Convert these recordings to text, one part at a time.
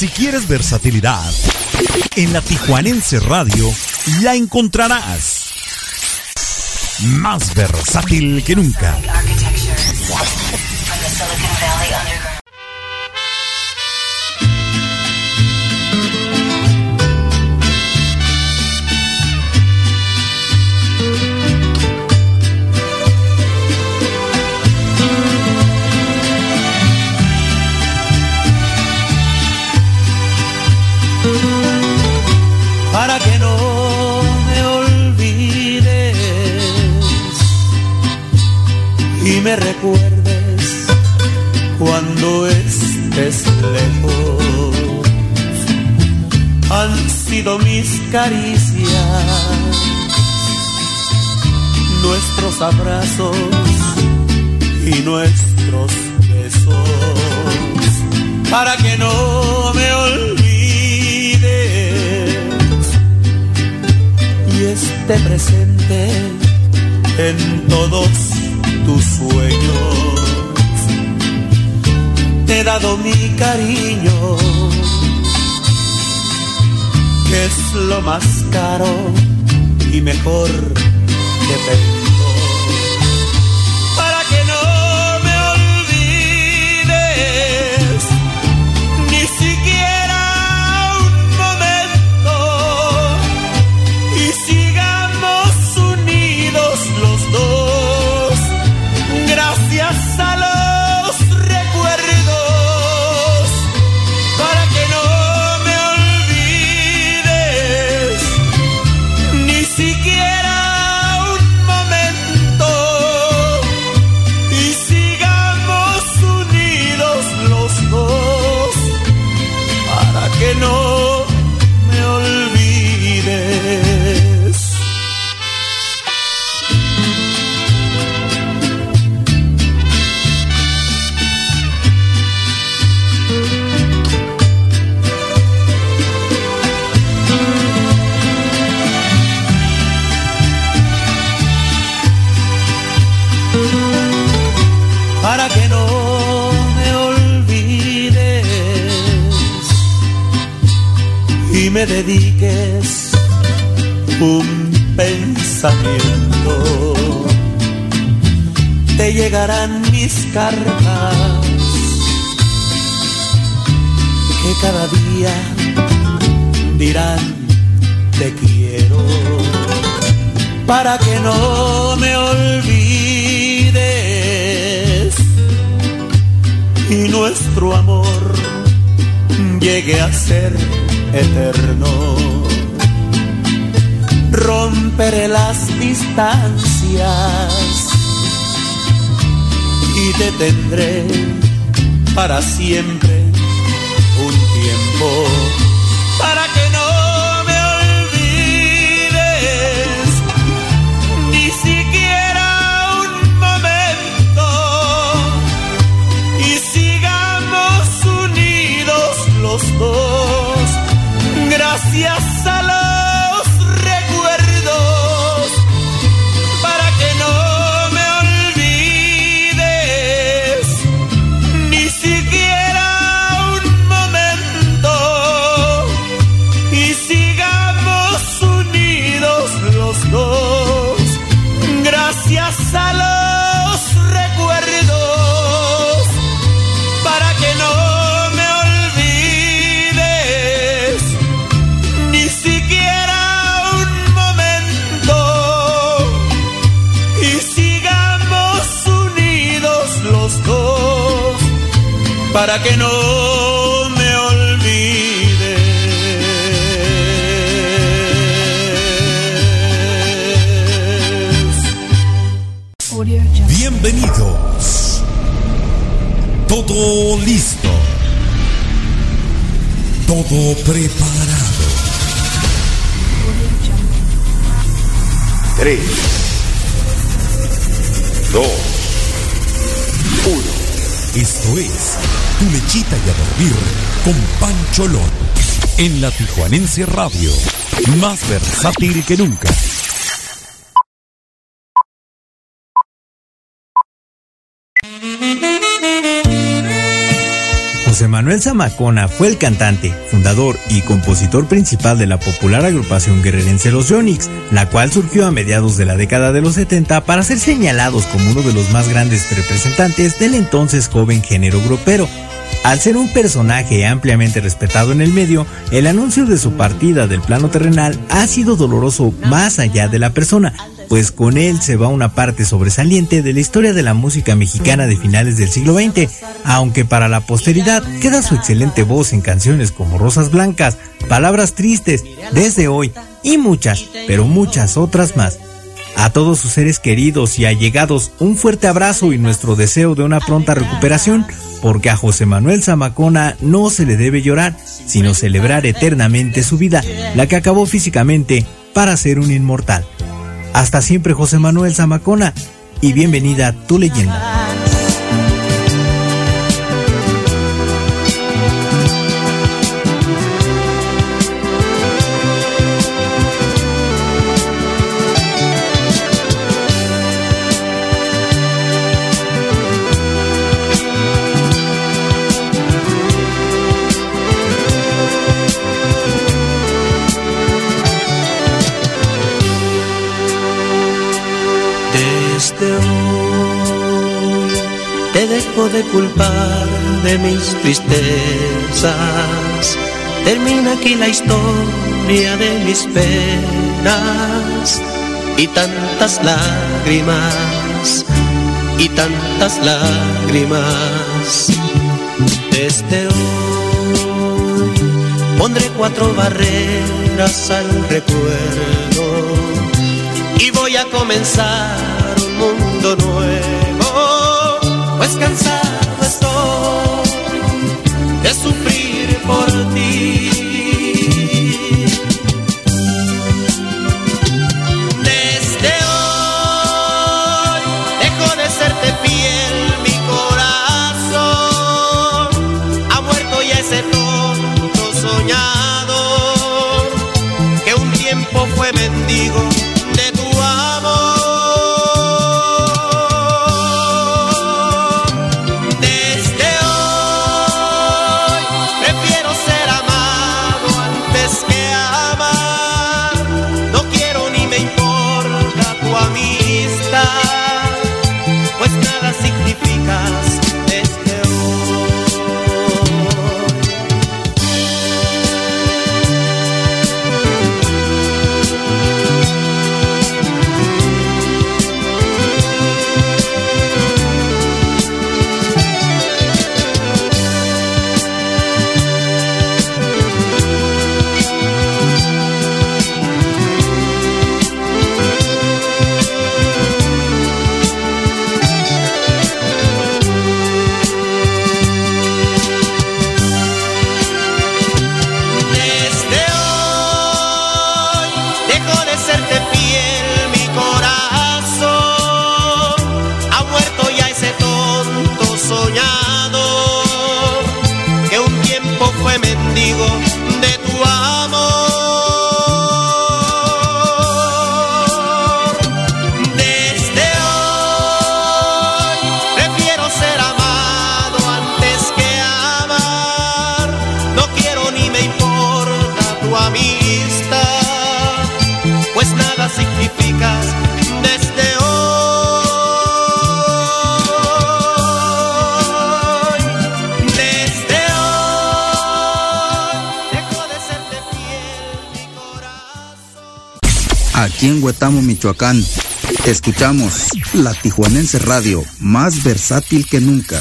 Si quieres versatilidad, en la Tijuanense Radio la encontrarás. Más versátil que nunca. Me recuerdes cuando estés lejos. Han sido mis caricias, nuestros abrazos y nuestros besos, para que no me olvides y esté presente en todos tus sueños. Te he dado mi cariño, que es lo más caro y mejor que tengo. Dediques un pensamiento. Te llegarán mis cartas que cada día dirán te quiero para que no me olvides y nuestro amor llegue a ser eterno. Romperé las distancias y te tendré para siempre para que no me olvides. Bienvenidos. Todo listo. Todo preparado. 3, 2, 1. Esto es Tu Lechita y a Dormir con Pancho Lón. En la Tijuanense Radio. Más versátil que nunca. José Manuel Zamacona fue el cantante, fundador y compositor principal de la popular agrupación guerrerense Los Yonix, la cual surgió a mediados de la década de los 70 para ser señalados como uno de los más grandes representantes del entonces joven género grupero. Al ser un personaje ampliamente respetado en el medio, el anuncio de su partida del plano terrenal ha sido doloroso más allá de la persona, pues con él se va una parte sobresaliente de la historia de la música mexicana de finales del siglo XX, aunque para la posteridad queda su excelente voz en canciones como Rosas Blancas, Palabras Tristes, Desde Hoy y muchas, pero muchas otras más. A todos sus seres queridos y allegados, un fuerte abrazo y nuestro deseo de una pronta recuperación, porque a José Manuel Zamacona no se le debe llorar, sino celebrar eternamente su vida, la que acabó físicamente para ser un inmortal. Hasta siempre José Manuel Zamacona y bienvenida a tu leyenda. De culpar de mis tristezas. Termina aquí la historia de mis penas y tantas lágrimas y tantas lágrimas. Desde hoy pondré cuatro barreras al recuerdo y voy a comenzar un mundo nuevo pues cansado estoy de sufrir por ti. Desde hoy dejo de serte fiel, mi corazón ha muerto ya ese tonto soñador que un tiempo fue mendigo Huetamo, Michoacán. Escuchamos la Tijuanense Radio, más versátil que nunca.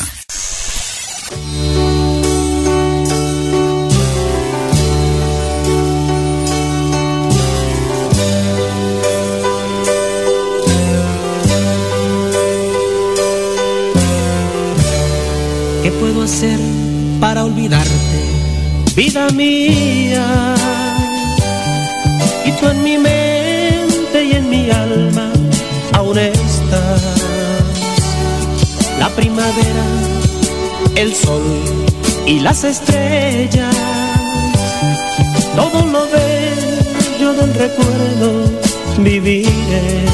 ¿Qué puedo hacer para olvidarte, vida mía? Primavera, el sol y las estrellas, todo lo bello del recuerdo viviré.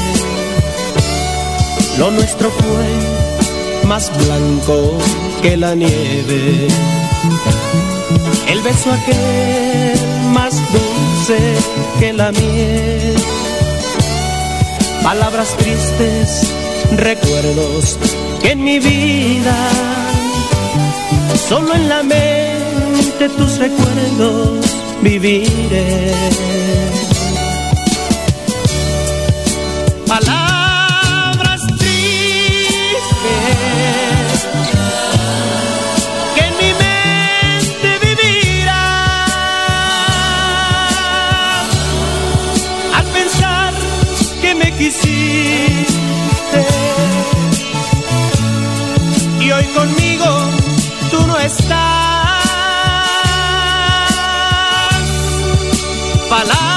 Lo nuestro fue más blanco que la nieve beso aquel más dulce que la miel. Palabras tristes, recuerdos en mi vida, solo en la mente tus recuerdos viviré. Estás. Palabras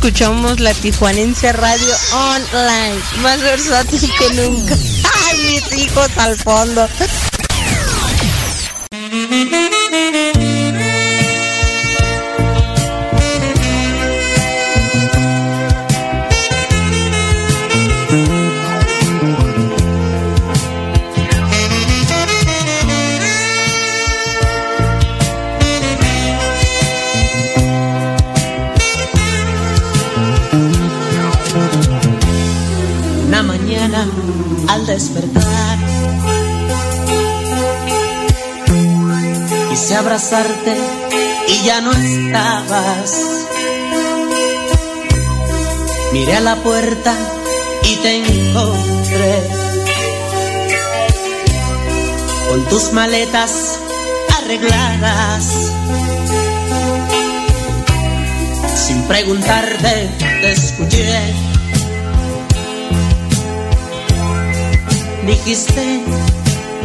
escuchamos la Tijuanense Radio Online, más versátil que nunca. ¡Ay, mis hijos al fondo! Despertar quise abrazarte y ya no estabas. Miré a la puerta y te encontré con tus maletas arregladas. Sin preguntarte te escuché. Dijiste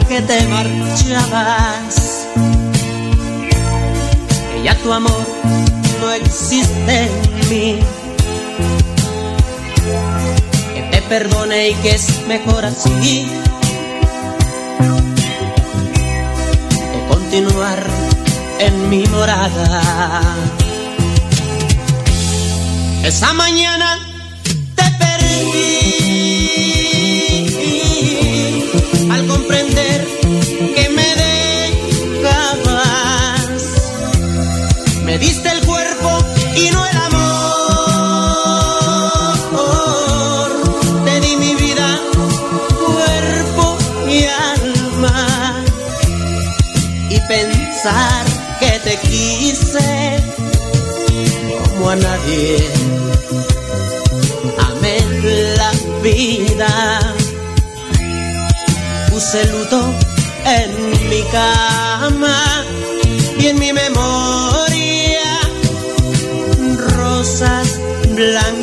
que te marchabas, que ya tu amor no existe en mí, que te perdone y que es mejor así, que continuar en mi morada. Esa mañana Amé la vida puse luto en mi cama y en mi memoria rosas blancas.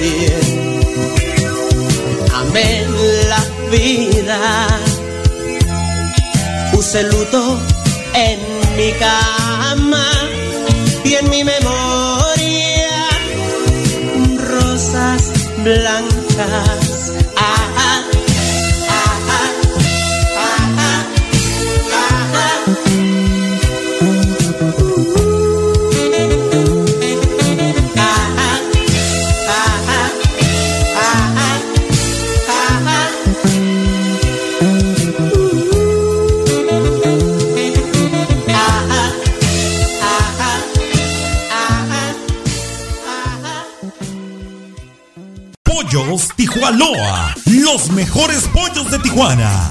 Nadie. Amé la vida, puse luto en mi cama y en mi memoria rosas blancas Tijualoa, los mejores pollos de Tijuana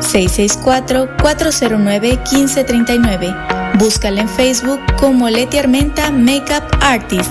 664-409-1539. Búscala en Facebook como Leti Armenta Makeup Artist.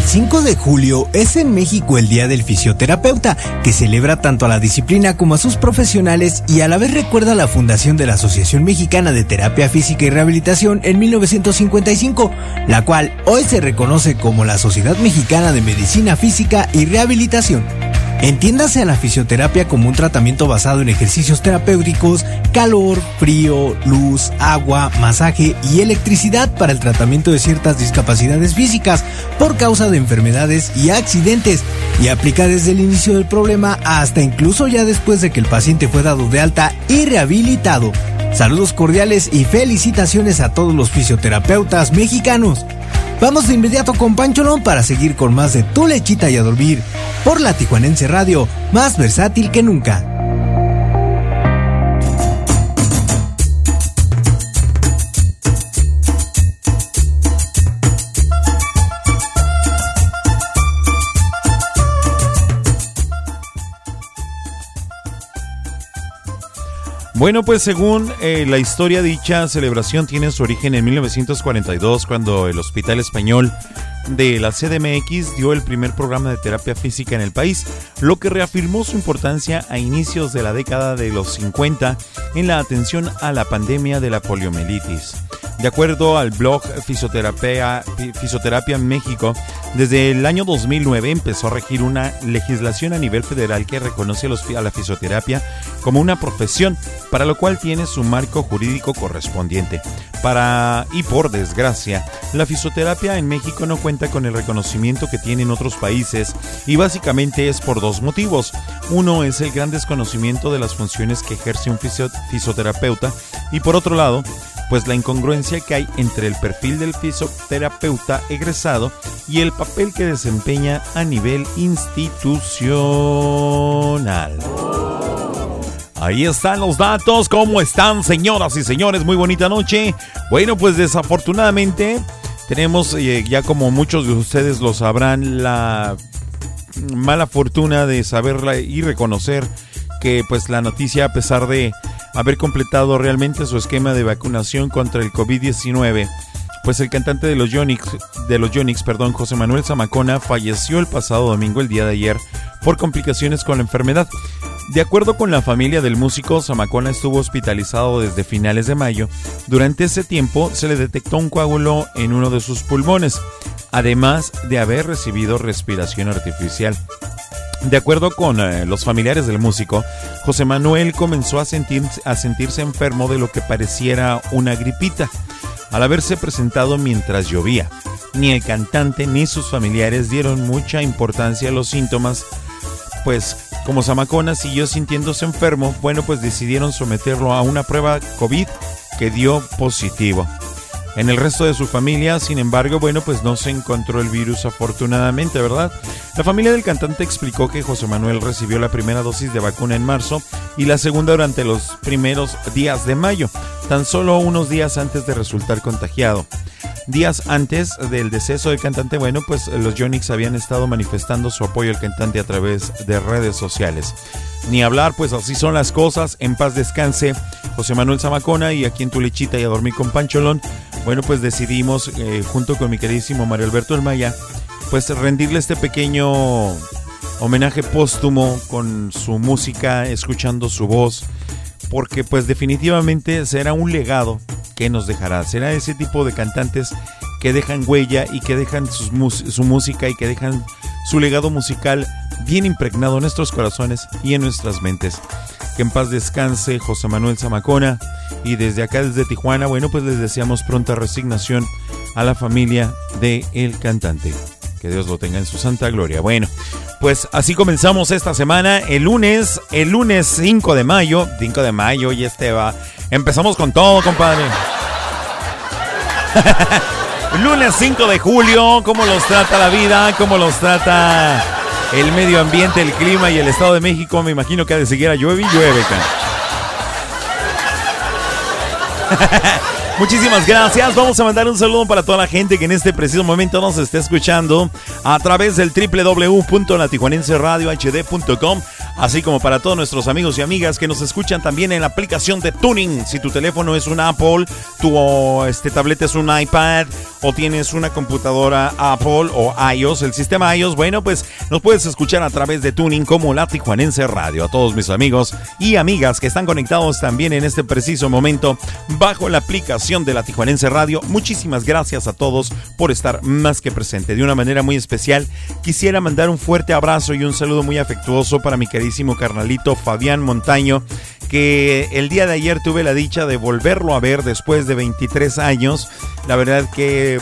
El 5 de julio es en México el Día del Fisioterapeuta, que celebra tanto a la disciplina como a sus profesionales y a la vez recuerda la fundación de la Asociación Mexicana de Terapia Física y Rehabilitación en 1955, la cual hoy se reconoce como la Sociedad Mexicana de Medicina Física y Rehabilitación. Entiéndase a la fisioterapia como un tratamiento basado en ejercicios terapéuticos, calor, frío, luz, agua, masaje y electricidad para el tratamiento de ciertas discapacidades físicas por causa de enfermedades y accidentes y aplica desde el inicio del problema hasta incluso ya después de que el paciente fue dado de alta y rehabilitado. Saludos cordiales y felicitaciones a todos los fisioterapeutas mexicanos. Vamos de inmediato con Pancholón para seguir con más de Tu Lechita y a Dormir por la Tijuanense Radio, más versátil que nunca. Bueno, pues según eh, la historia, dicha celebración tiene su origen en 1942, cuando el Hospital Español de la CDMX dio el primer programa de terapia física en el país, lo que reafirmó su importancia a inicios de la década de los 50 en la atención a la pandemia de la poliomielitis. De acuerdo al blog Fisioterapia, Fisioterapia México, desde el año 2009 empezó a regir una legislación a nivel federal que reconoce a la fisioterapia como una profesión, para lo cual tiene su marco jurídico correspondiente. Para y por desgracia, la fisioterapia en México no cuenta con el reconocimiento que tiene en otros países y básicamente es por dos motivos. Uno es el gran desconocimiento de las funciones que ejerce un fisioterapeuta y por otro lado, pues la incongruencia que hay entre el perfil del fisioterapeuta egresado y el papel que desempeña a nivel institucional. Ahí están los datos. ¿Cómo están, señoras y señores? Muy bonita noche. Bueno, pues desafortunadamente tenemos, eh, ya como muchos de ustedes lo sabrán, la mala fortuna de saberla y reconocer que pues la noticia, a pesar de haber completado realmente su esquema de vacunación contra el COVID-19, pues el cantante de los Yonix, de los Yonix, perdón, José Manuel Zamacona, falleció el pasado domingo, el día de ayer, por complicaciones con la enfermedad. De acuerdo con la familia del músico, Zamacona estuvo hospitalizado desde finales de mayo. Durante ese tiempo se le detectó un coágulo en uno de sus pulmones, además de haber recibido respiración artificial. De acuerdo con eh, los familiares del músico, José Manuel comenzó a, a sentirse enfermo de lo que pareciera una gripita, al haberse presentado mientras llovía. Ni el cantante ni sus familiares dieron mucha importancia a los síntomas, pues como Zamacona siguió sintiéndose enfermo, bueno, pues decidieron someterlo a una prueba COVID que dio positivo. En el resto de su familia, sin embargo, bueno, pues no se encontró el virus afortunadamente, ¿verdad? La familia del cantante explicó que José Manuel recibió la primera dosis de vacuna en marzo y la segunda durante los primeros días de mayo, tan solo unos días antes de resultar contagiado. Días antes del deceso del cantante, bueno, pues los Yonix habían estado manifestando su apoyo al cantante a través de redes sociales. Ni hablar, pues así son las cosas. En paz descanse José Manuel Zamacona y aquí en tu lechita y a dormir con Pancholón. Bueno, pues decidimos, eh, junto con mi queridísimo Mario Alberto El Maya, pues rendirle este pequeño homenaje póstumo con su música, escuchando su voz, porque pues definitivamente será un legado que nos dejará. Será ese tipo de cantantes que dejan huella y que dejan su música y que dejan su legado musical bien impregnado en nuestros corazones y en nuestras mentes. Que en paz descanse José Manuel Zamacona y desde acá, desde Tijuana, bueno, pues les deseamos pronta resignación a la familia de el cantante. Que Dios lo tenga en su santa gloria. Bueno, pues así comenzamos esta semana. El lunes, el lunes 5 de mayo, 5 de mayo y este va. Empezamos con todo, compadre. lunes 5 de julio, ¿cómo los trata la vida? ¿Cómo los trata el medio ambiente, el clima y el Estado de México? Me imagino que ha de seguir a llueve y llueve, Muchísimas gracias. Vamos a mandar un saludo para toda la gente que en este preciso momento nos está escuchando a través del www.latijuanenseradiohd.com, así como para todos nuestros amigos y amigas que nos escuchan también en la aplicación de Tuning. Si tu teléfono es un Apple, tu este, es un iPad o tienes una computadora Apple o iOS, el sistema iOS, bueno, pues nos puedes escuchar a través de Tuning como La Tijuanense Radio. A todos mis amigos y amigas que están conectados también en este preciso momento bajo la aplicación de La Tijuanense Radio, muchísimas gracias a todos por estar más que presente. De una manera muy especial, quisiera mandar un fuerte abrazo y un saludo muy afectuoso para mi carnalito Fabián Montaño, que el día de ayer tuve la dicha de volverlo a ver después de 23 años. La verdad que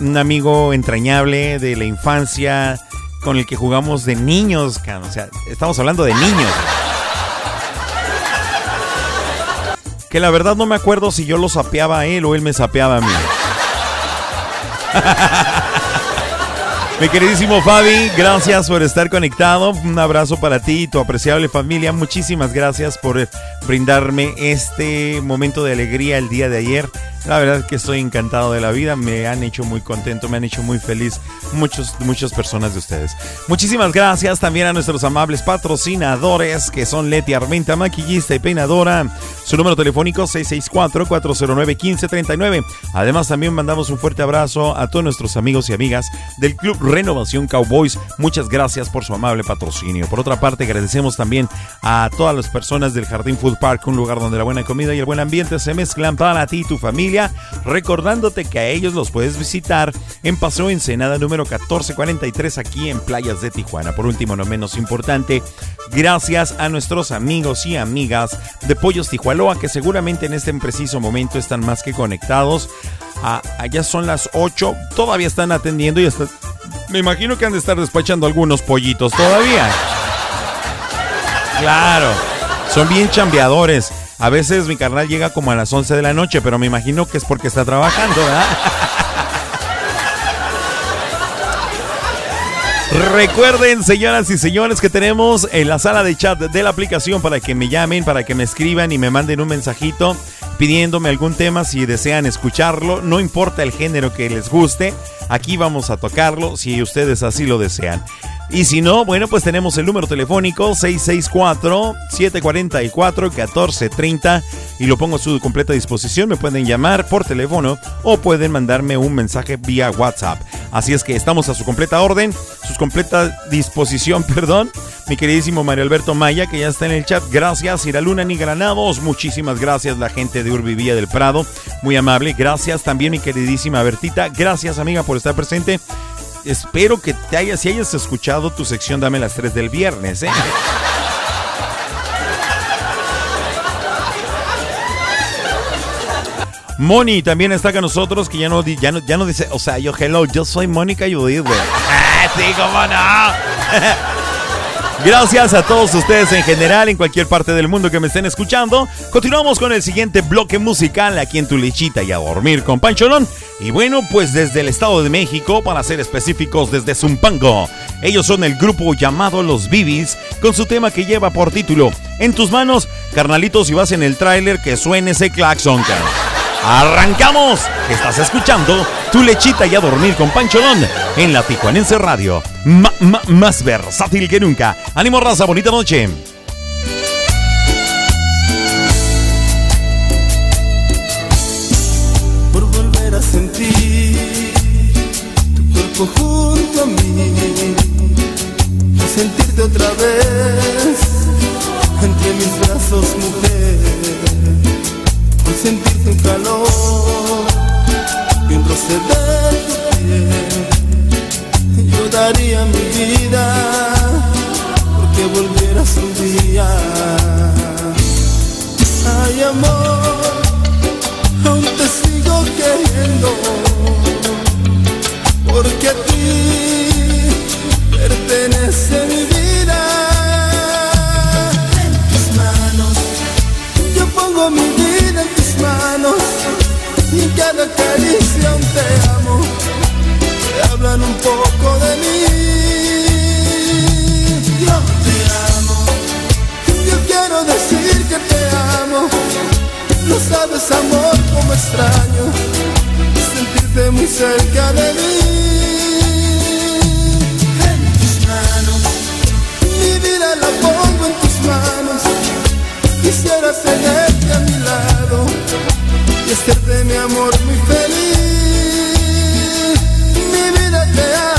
un amigo entrañable de la infancia con el que jugamos de niños, o sea, estamos hablando de niños. Que la verdad no me acuerdo si yo lo sapeaba a él o él me sapeaba a mí. Mi queridísimo Fabi, gracias por estar conectado. Un abrazo para ti y tu apreciable familia. Muchísimas gracias por brindarme este momento de alegría el día de ayer. La verdad que estoy encantado de la vida, me han hecho muy contento, me han hecho muy feliz muchos, muchas personas de ustedes. Muchísimas gracias también a nuestros amables patrocinadores que son Leti Armenta, maquillista y peinadora. Su número telefónico 664-409-1539. Además también mandamos un fuerte abrazo a todos nuestros amigos y amigas del Club Renovación Cowboys. Muchas gracias por su amable patrocinio. Por otra parte, agradecemos también a todas las personas del Jardín Food Park, un lugar donde la buena comida y el buen ambiente se mezclan para ti y tu familia recordándote que a ellos los puedes visitar en Paseo Ensenada número 1443 aquí en Playas de Tijuana. Por último, no menos importante, gracias a nuestros amigos y amigas de Pollos Tijualoa que seguramente en este preciso momento están más que conectados. Ah, allá son las 8, todavía están atendiendo y hasta, me imagino que han de estar despachando algunos pollitos todavía. Claro, son bien chambeadores. A veces mi carnal llega como a las 11 de la noche, pero me imagino que es porque está trabajando, ¿verdad? Recuerden, señoras y señores, que tenemos en la sala de chat de la aplicación para que me llamen, para que me escriban y me manden un mensajito pidiéndome algún tema si desean escucharlo. No importa el género que les guste, aquí vamos a tocarlo si ustedes así lo desean. Y si no, bueno, pues tenemos el número telefónico 664-744-1430 y lo pongo a su completa disposición. Me pueden llamar por teléfono o pueden mandarme un mensaje vía WhatsApp. Así es que estamos a su completa orden, su completa disposición, perdón. Mi queridísimo Mario Alberto Maya, que ya está en el chat. Gracias, Iraluna ni Granados. Muchísimas gracias, la gente de Urbivía del Prado. Muy amable. Gracias también, mi queridísima Bertita. Gracias, amiga, por estar presente espero que te hayas, si hayas escuchado tu sección Dame las 3 del viernes, ¿eh? Moni también está con nosotros, que ya no, ya no, ya no dice, o sea, yo, hello, yo soy Mónica Judith, güey. Ah, sí, cómo no. Gracias a todos ustedes en general, en cualquier parte del mundo que me estén escuchando. Continuamos con el siguiente bloque musical aquí en Tu Lechita y a dormir con Pancholón. Y bueno, pues desde el Estado de México, para ser específicos, desde Zumpango. Ellos son el grupo llamado Los Bibis, con su tema que lleva por título En tus manos, carnalitos, si vas en el tráiler, que suene ese claxon, ¡Arrancamos! Estás escuchando Tu Lechita y a Dormir con Pancholón en la Tijuanense Radio. más versátil que nunca. ¡Ánimo, raza! ¡Bonita noche! Por volver a sentir tu cuerpo calor roce de tu piel. Yo daría mi vida porque volvieras un día. Ay amor, aún te sigo queriendo porque a ti pertenece mi vida. Caricia te amo. Te hablan un poco de mí. Yo te amo. Yo quiero decir que te amo. No sabes amor como extraño sentirte muy cerca de mí. En tus manos, mi vida la pongo en tus manos. Quisiera tenerte a mi lado y hacerte mi amor muy feliz. Mi vida te.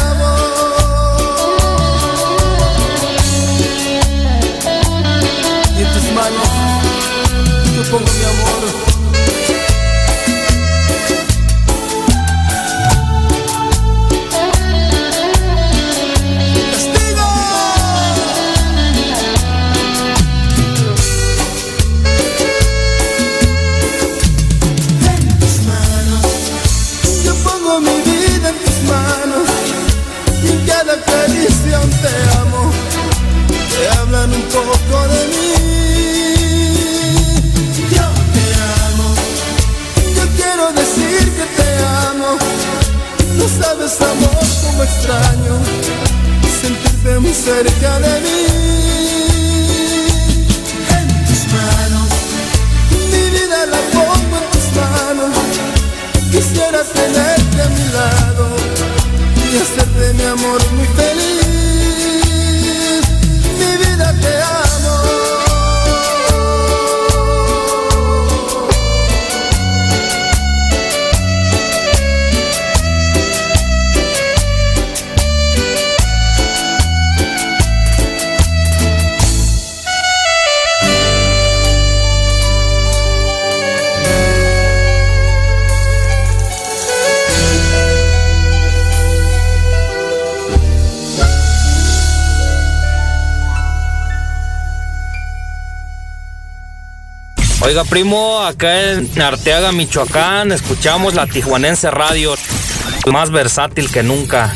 Oiga, primo, acá en Arteaga, Michoacán, escuchamos la Tijuanense Radio, más versátil que nunca.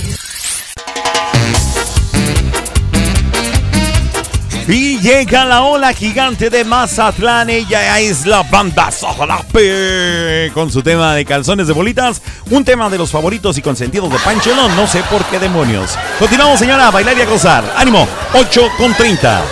Y llega la ola gigante de Mazatlán. Ella es la banda Sojalape. Con su tema de calzones de bolitas. Un tema de los favoritos y consentidos de Panchelón. No sé por qué demonios. Continuamos, señora, a bailar y a gozar. Ánimo, 8 con 30.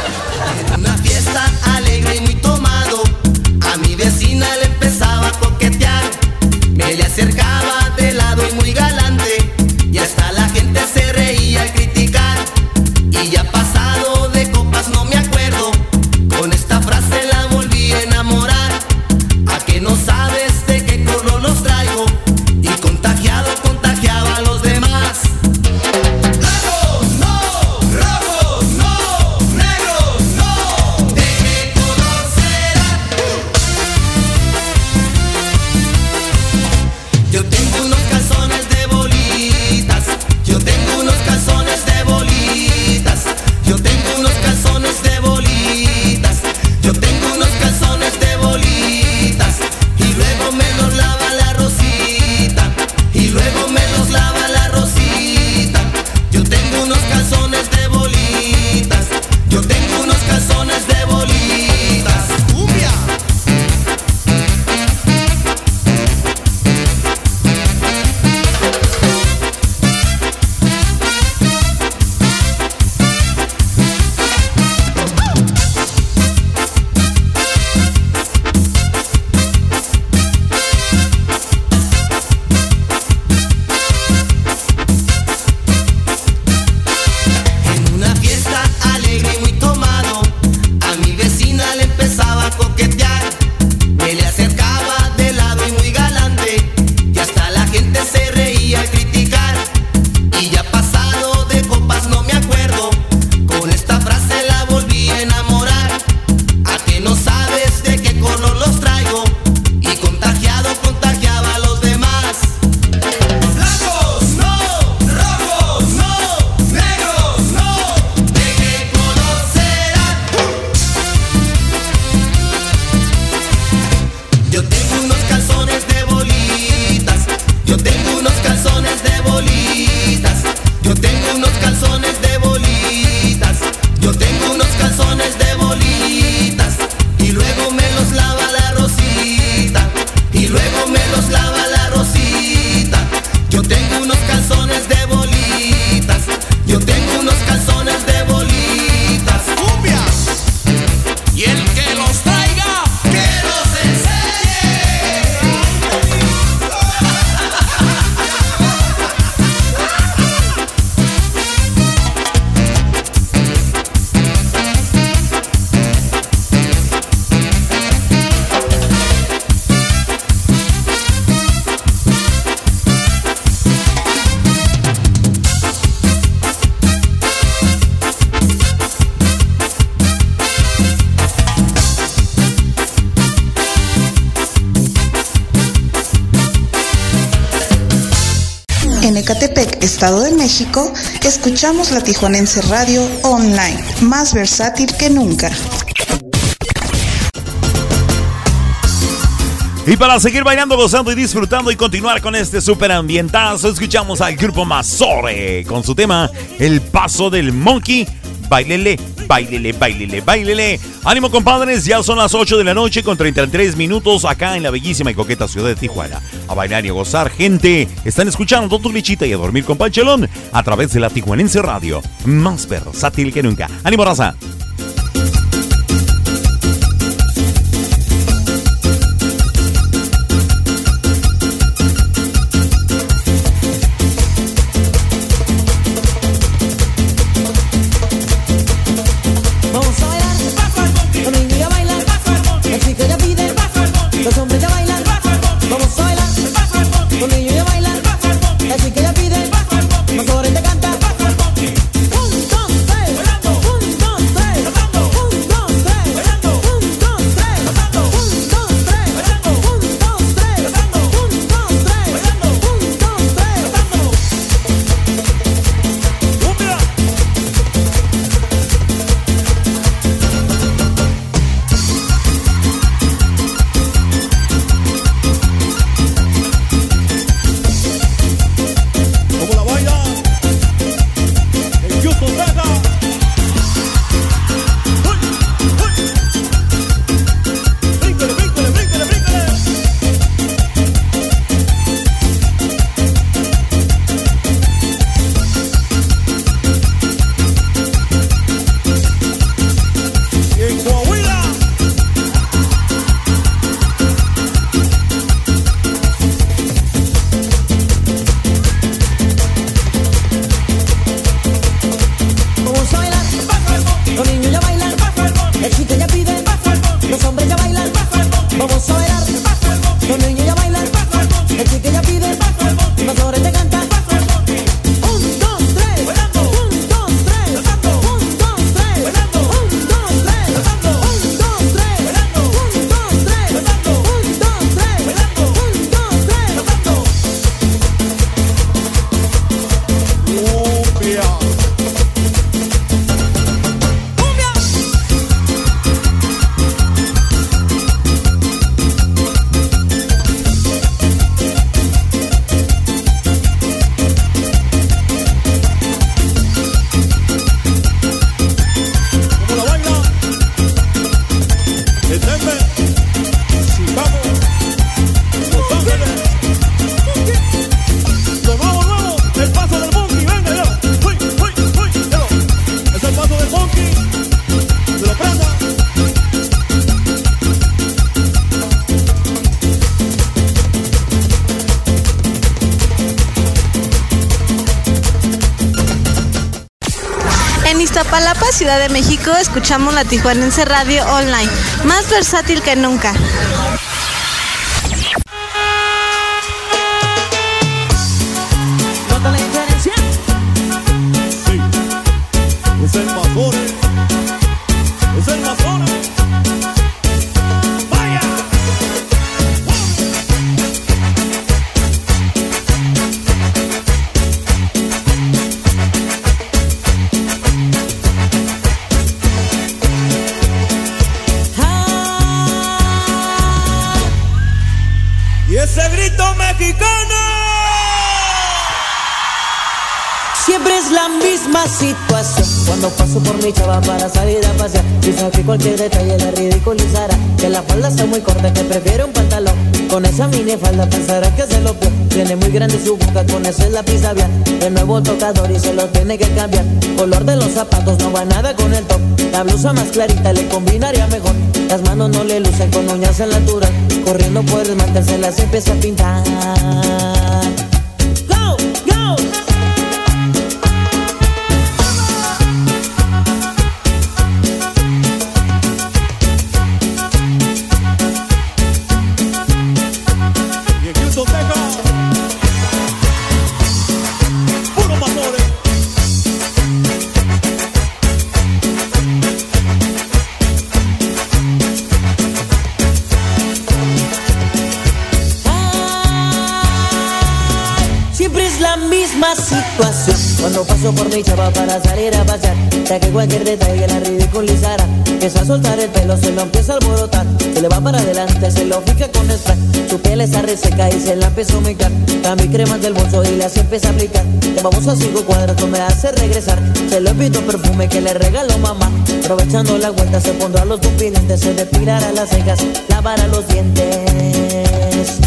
Escuchamos la Tijuanense Radio Online, más versátil que nunca. Y para seguir bailando, gozando y disfrutando y continuar con este super ambientazo, escuchamos al grupo Mazore con su tema El Paso del Monkey. Bailele, bailele, bailele, bailele. Ánimo, compadres, ya son las 8 de la noche con 33 minutos acá en la bellísima y coqueta ciudad de Tijuana. A bailar y a gozar, gente. Están escuchando tu lichita y a dormir con Panchelón a través de la Tijuanense Radio. Más versátil que nunca. Ánimo, raza. Ciudad de México, escuchamos la Tijuanense Radio Online, más versátil que nunca. Ese es la labial El nuevo tocador y se lo tiene que cambiar. Color de los zapatos no va nada con el top. La blusa más clarita le combinaría mejor. Las manos no le lucen con uñas en la altura. Corriendo por el mantel se las empieza a pintar Cuando paso por mi chava para salir a pasear Ya que cualquier detalle la ridiculizará. Empieza a soltar el pelo, se lo empieza a alborotar. Se le va para adelante, se lo fija con spray. Su piel está reseca y se la empieza a humecar Cambio cremas del bolso y la se empieza a aplicar. Te vamos a cinco cuadras, me hace regresar. Se lo invito perfume que le regaló mamá. Aprovechando la vuelta se pondrá los pupilentes Se depilará las cejas, lavará los dientes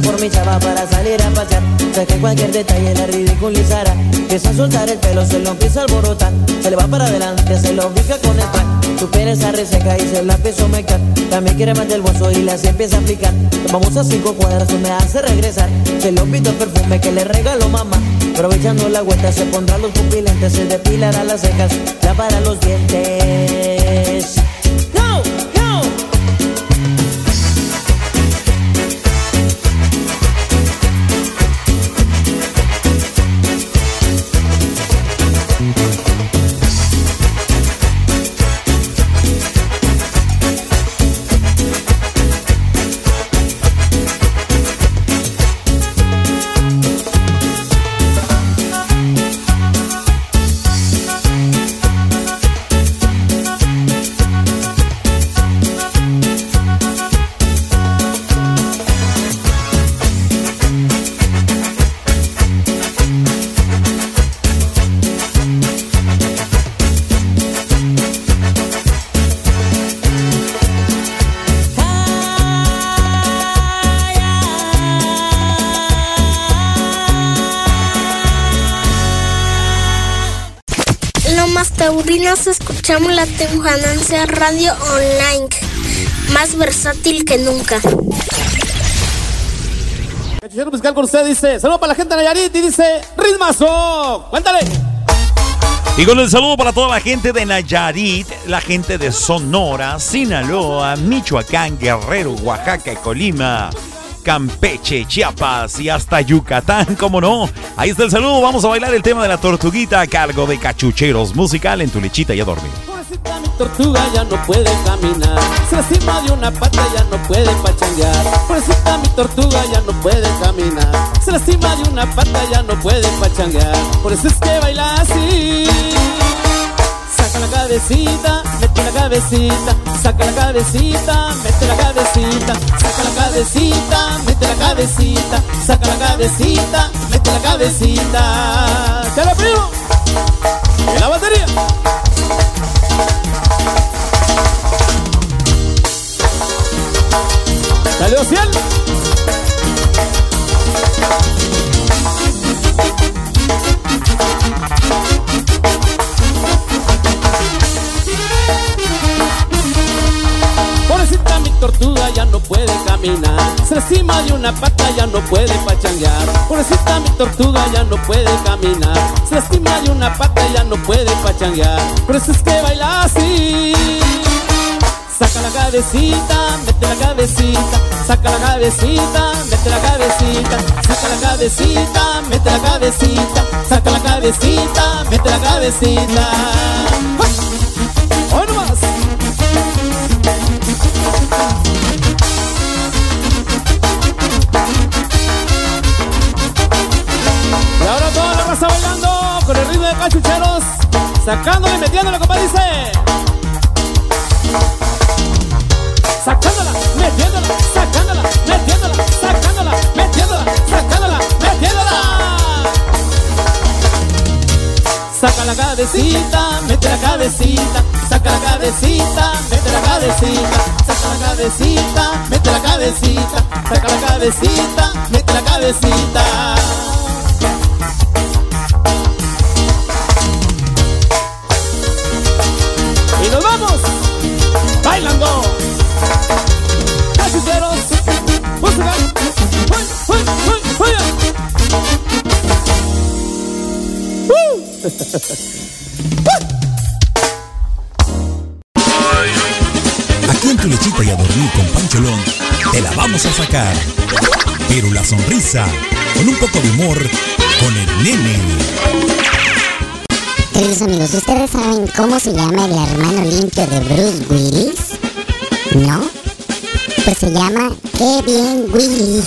Por mi chava para salir a pasear. Sé que cualquier detalle la ridiculizará. Empieza a soltar el pelo, se lo empieza a alborotar. Se le va para adelante, se lo ubica con el spray Su piel está reseca y se la empieza a mecar. También quiere más del bolso y la se empieza a aplicar. Vamos a cinco cuadras, me hace regresar. Se lo invito perfume que le regaló mamá. Aprovechando la vuelta se pondrá los pupilentes Se depilará las cejas, lavará los dientes taurinos escuchamos la Temujananza Radio Online, más versátil que nunca. Cachuchero musical con usted dice, saludo para la gente de Nayarit y dice, ritmazo, cuéntale. Y con el saludo para toda la gente de Nayarit, la gente de Sonora, Sinaloa, Michoacán, Guerrero, Oaxaca y Colima. Campeche, Chiapas y hasta Yucatán, como no. Ahí está el saludo, vamos a bailar el tema de la tortuguita a cargo de Cachucheros Musical en tu lechita y a dormir. Pobrecita mi tortuga ya no puede caminar, se lastima de una pata ya no puede pachanguear. Pobrecita mi tortuga ya no puede caminar, se lastima de una pata ya no puede pachanguear. Por eso es que baila así. Saca la cabecita, mete la cabecita, saca la cabecita, mete la cabecita, saca la cabecita, mete la cabecita, saca la cabecita, mete la cabecita. ¡Chale, primo! ¡Y la batería! ¡Dale, Ociel! Pobrecita mi tortuga ya no puede caminar. Se lastima de una pata ya no puede pachanguear. Pobrecita mi tortuga ya no puede caminar. Se lastima de una pata ya no puede pachanguear. Por eso es que baila así. Saca la cabecita, mete la cabecita, saca la cabecita, mete la cabecita, saca la cabecita, mete la cabecita, saca la cabecita, mete la cabecita. Raza bailando con el ritmo de cachucheros, sacándole, metiéndole, como dice. Sacándola, metiéndola, sacándola, metiéndola, sacándola, metiéndola, sacándola, metiéndola. Saca la cabecita, mete la cabecita, saca la cabecita, mete la cabecita, saca la cabecita, mete la cabecita, saca la cabecita, mete la cabecita. Aquí en tu lechita y a dormir con Pancholón, te la vamos a sacar. Pero la sonrisa, con un poco de humor, con el nene. Queridos amigos, ¿ustedes saben cómo se llama el hermano limpio de Bruce Willis? ¿No? Pues se llama Kevin Willis.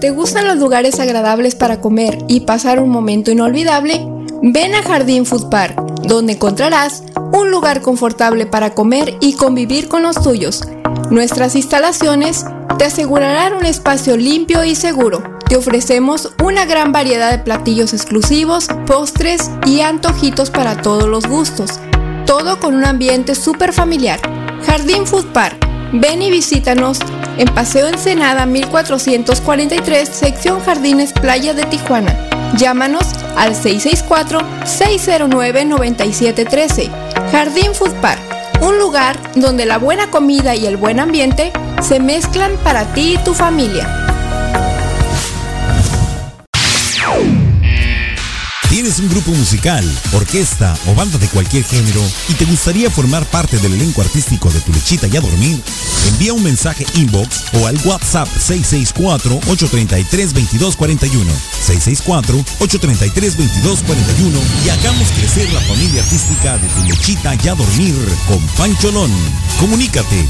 ¿Te gustan los lugares agradables para comer y pasar un momento inolvidable? Ven a Jardín Food Park, donde encontrarás un lugar confortable para comer y convivir con los tuyos. Nuestras instalaciones te asegurarán un espacio limpio y seguro. Te ofrecemos una gran variedad de platillos exclusivos, postres y antojitos para todos los gustos. Todo con un ambiente súper familiar. Jardín Food Park. Ven y visítanos en Paseo Ensenada 1443, sección Jardines Playa de Tijuana. Llámanos al 664-609-9713. Jardín Food Park, un lugar donde la buena comida y el buen ambiente se mezclan para ti y tu familia. ¿Tienes un grupo musical, orquesta o banda de cualquier género y te gustaría formar parte del elenco artístico de Tu Lechita y a Dormir? Envía un mensaje inbox o al WhatsApp 664-833-2241. 664-833-2241 y hagamos crecer la familia artística de Tu Lechita y a Dormir con Pancholón. Comunícate.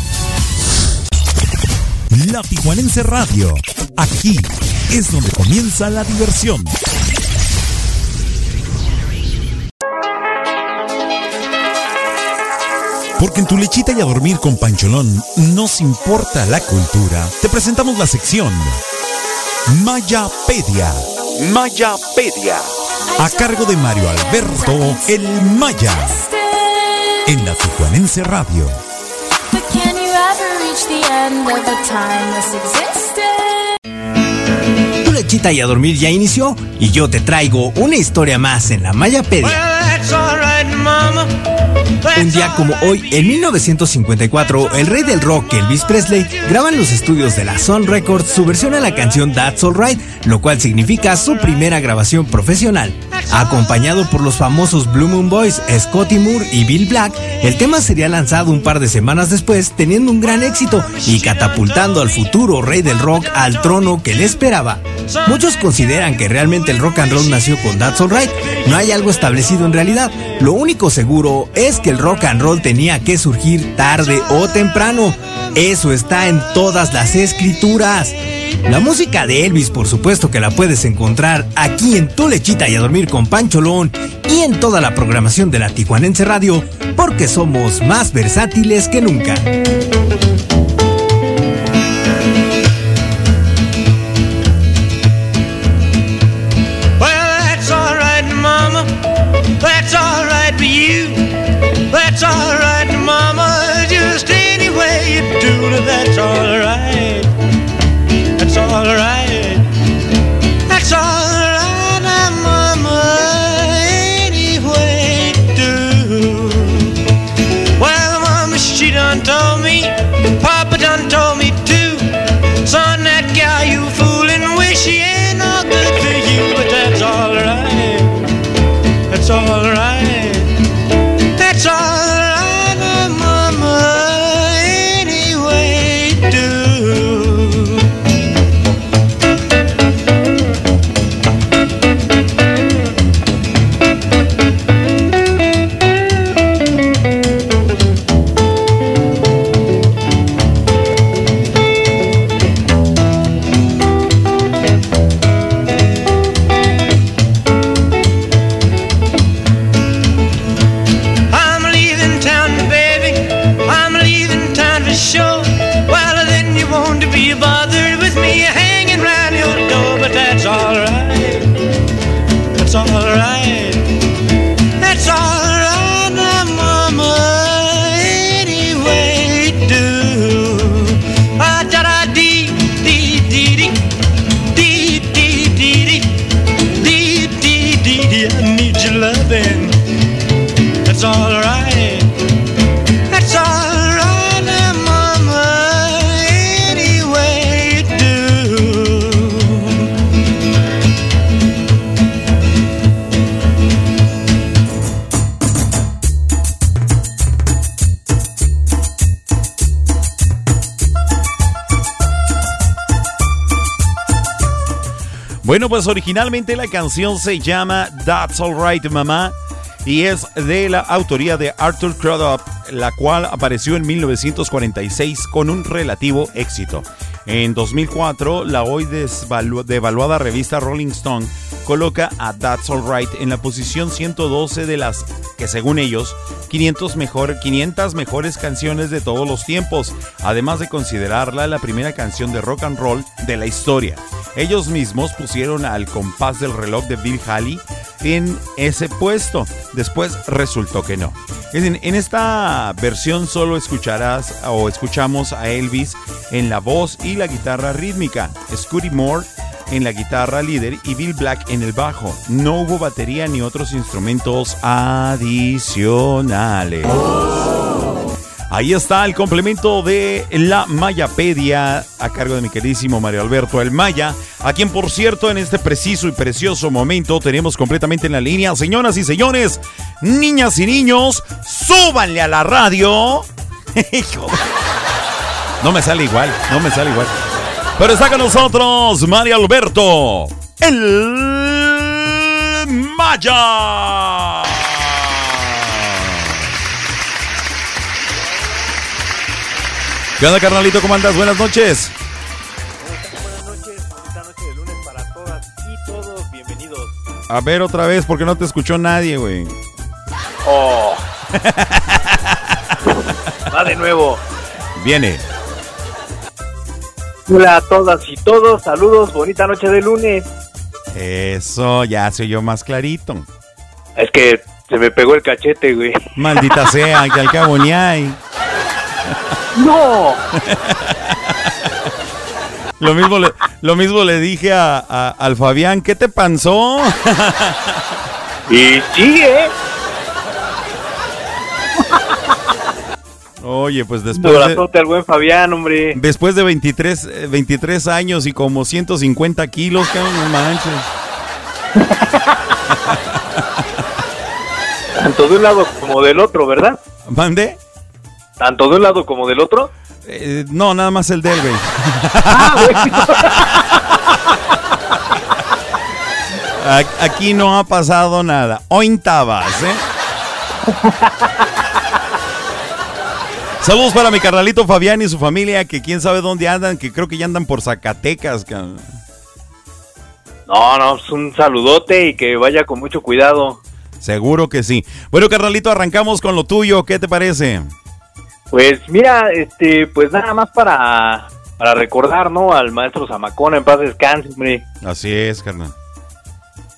La Tijuanense Radio. Aquí es donde comienza la diversión. Porque en tu lechita y a dormir con Pancholón nos importa la cultura. Te presentamos la sección Mayapedia. Mayapedia. A cargo de Mario Alberto El Maya. En la Tijuanense Radio. But can you ever reach the end of a timeless existence? Tu lechita y a dormir ya inició y yo te traigo una historia más en la Mayapedia. That's alright, mama. Un día como hoy, en 1954, el rey del rock, Elvis Presley, graba en los estudios de la Sun Records su versión a la canción That's Alright, lo cual significa su primera grabación profesional. Acompañado por los famosos Blue Moon Boys, Scotty Moore y Bill Black, el tema sería lanzado un par de semanas después, teniendo un gran éxito y catapultando al futuro rey del rock al trono que le esperaba. Muchos consideran que realmente el rock and roll nació con That's Alright. No hay algo establecido en realidad. Lo único seguro es que el rock and roll tenía que surgir tarde o temprano. Eso está en todas las escrituras. La música de Elvis, por supuesto que la puedes encontrar aquí en Tu Lechita y a Dormir con Pancholón y en toda la programación de la Tijuanense Radio, porque somos más versátiles que nunca. Way you bothered with me hanging round your door, but that's alright. That's alright. That's alright, Bueno, pues originalmente la canción se llama That's Alright Mama y es de la autoría de Arthur Crudup, la cual apareció en 1946 con un relativo éxito. En 2004, la hoy devaluada revista Rolling Stone coloca a That's Alright en la posición 112 de las que según ellos 500, mejor, 500 mejores canciones de todos los tiempos, además de considerarla la primera canción de rock and roll de la historia. Ellos mismos pusieron al compás del reloj de Bill Haley en ese puesto. Después resultó que no. Decir, en esta versión solo escucharás o escuchamos a Elvis en la voz y la guitarra rítmica, Scotty Moore en la guitarra líder y Bill Black en el bajo. No hubo batería ni otros instrumentos adicionales. Ahí está el complemento de la Mayapedia a cargo de mi queridísimo Mario Alberto El Maya, a quien por cierto en este preciso y precioso momento tenemos completamente en la línea. Señoras y señores, niñas y niños, súbanle a la radio. no me sale igual, no me sale igual. Pero está con nosotros Mario Alberto El Maya. ¿Qué onda, carnalito? ¿Cómo andas? Buenas noches. Buenas noches, esta noche de lunes para todas y todos, bienvenidos. A ver otra vez, porque no te escuchó nadie, güey. Oh. Va de nuevo. Viene. Hola a todas y todos, saludos, bonita noche de lunes. Eso, ya se oyó más clarito. Es que se me pegó el cachete, güey. Maldita sea, que al cabo ni hay. ¡No! Lo mismo le, lo mismo le dije a, a- al Fabián, ¿qué te pasó? Y sigue. Oye, pues después de, al buen Fabián, hombre. después de 23, eh, 23 años y como 150 kilos, cabrón, no manches. Tanto de un lado como del otro, ¿verdad? ¿Mande? Tanto de un lado como del otro. Eh, no, nada más el del, güey. Aquí no ha pasado nada. Ointabas, ¿eh? Saludos para mi carnalito Fabián y su familia, que quién sabe dónde andan, que creo que ya andan por Zacatecas. No, no, es un saludote y que vaya con mucho cuidado. Seguro que sí. Bueno, carnalito, arrancamos con lo tuyo. ¿Qué te parece? Pues mira, este, pues nada más para, para recordar, ¿no? Al maestro Zamacona, en paz descanse, hombre. Así es, carnal.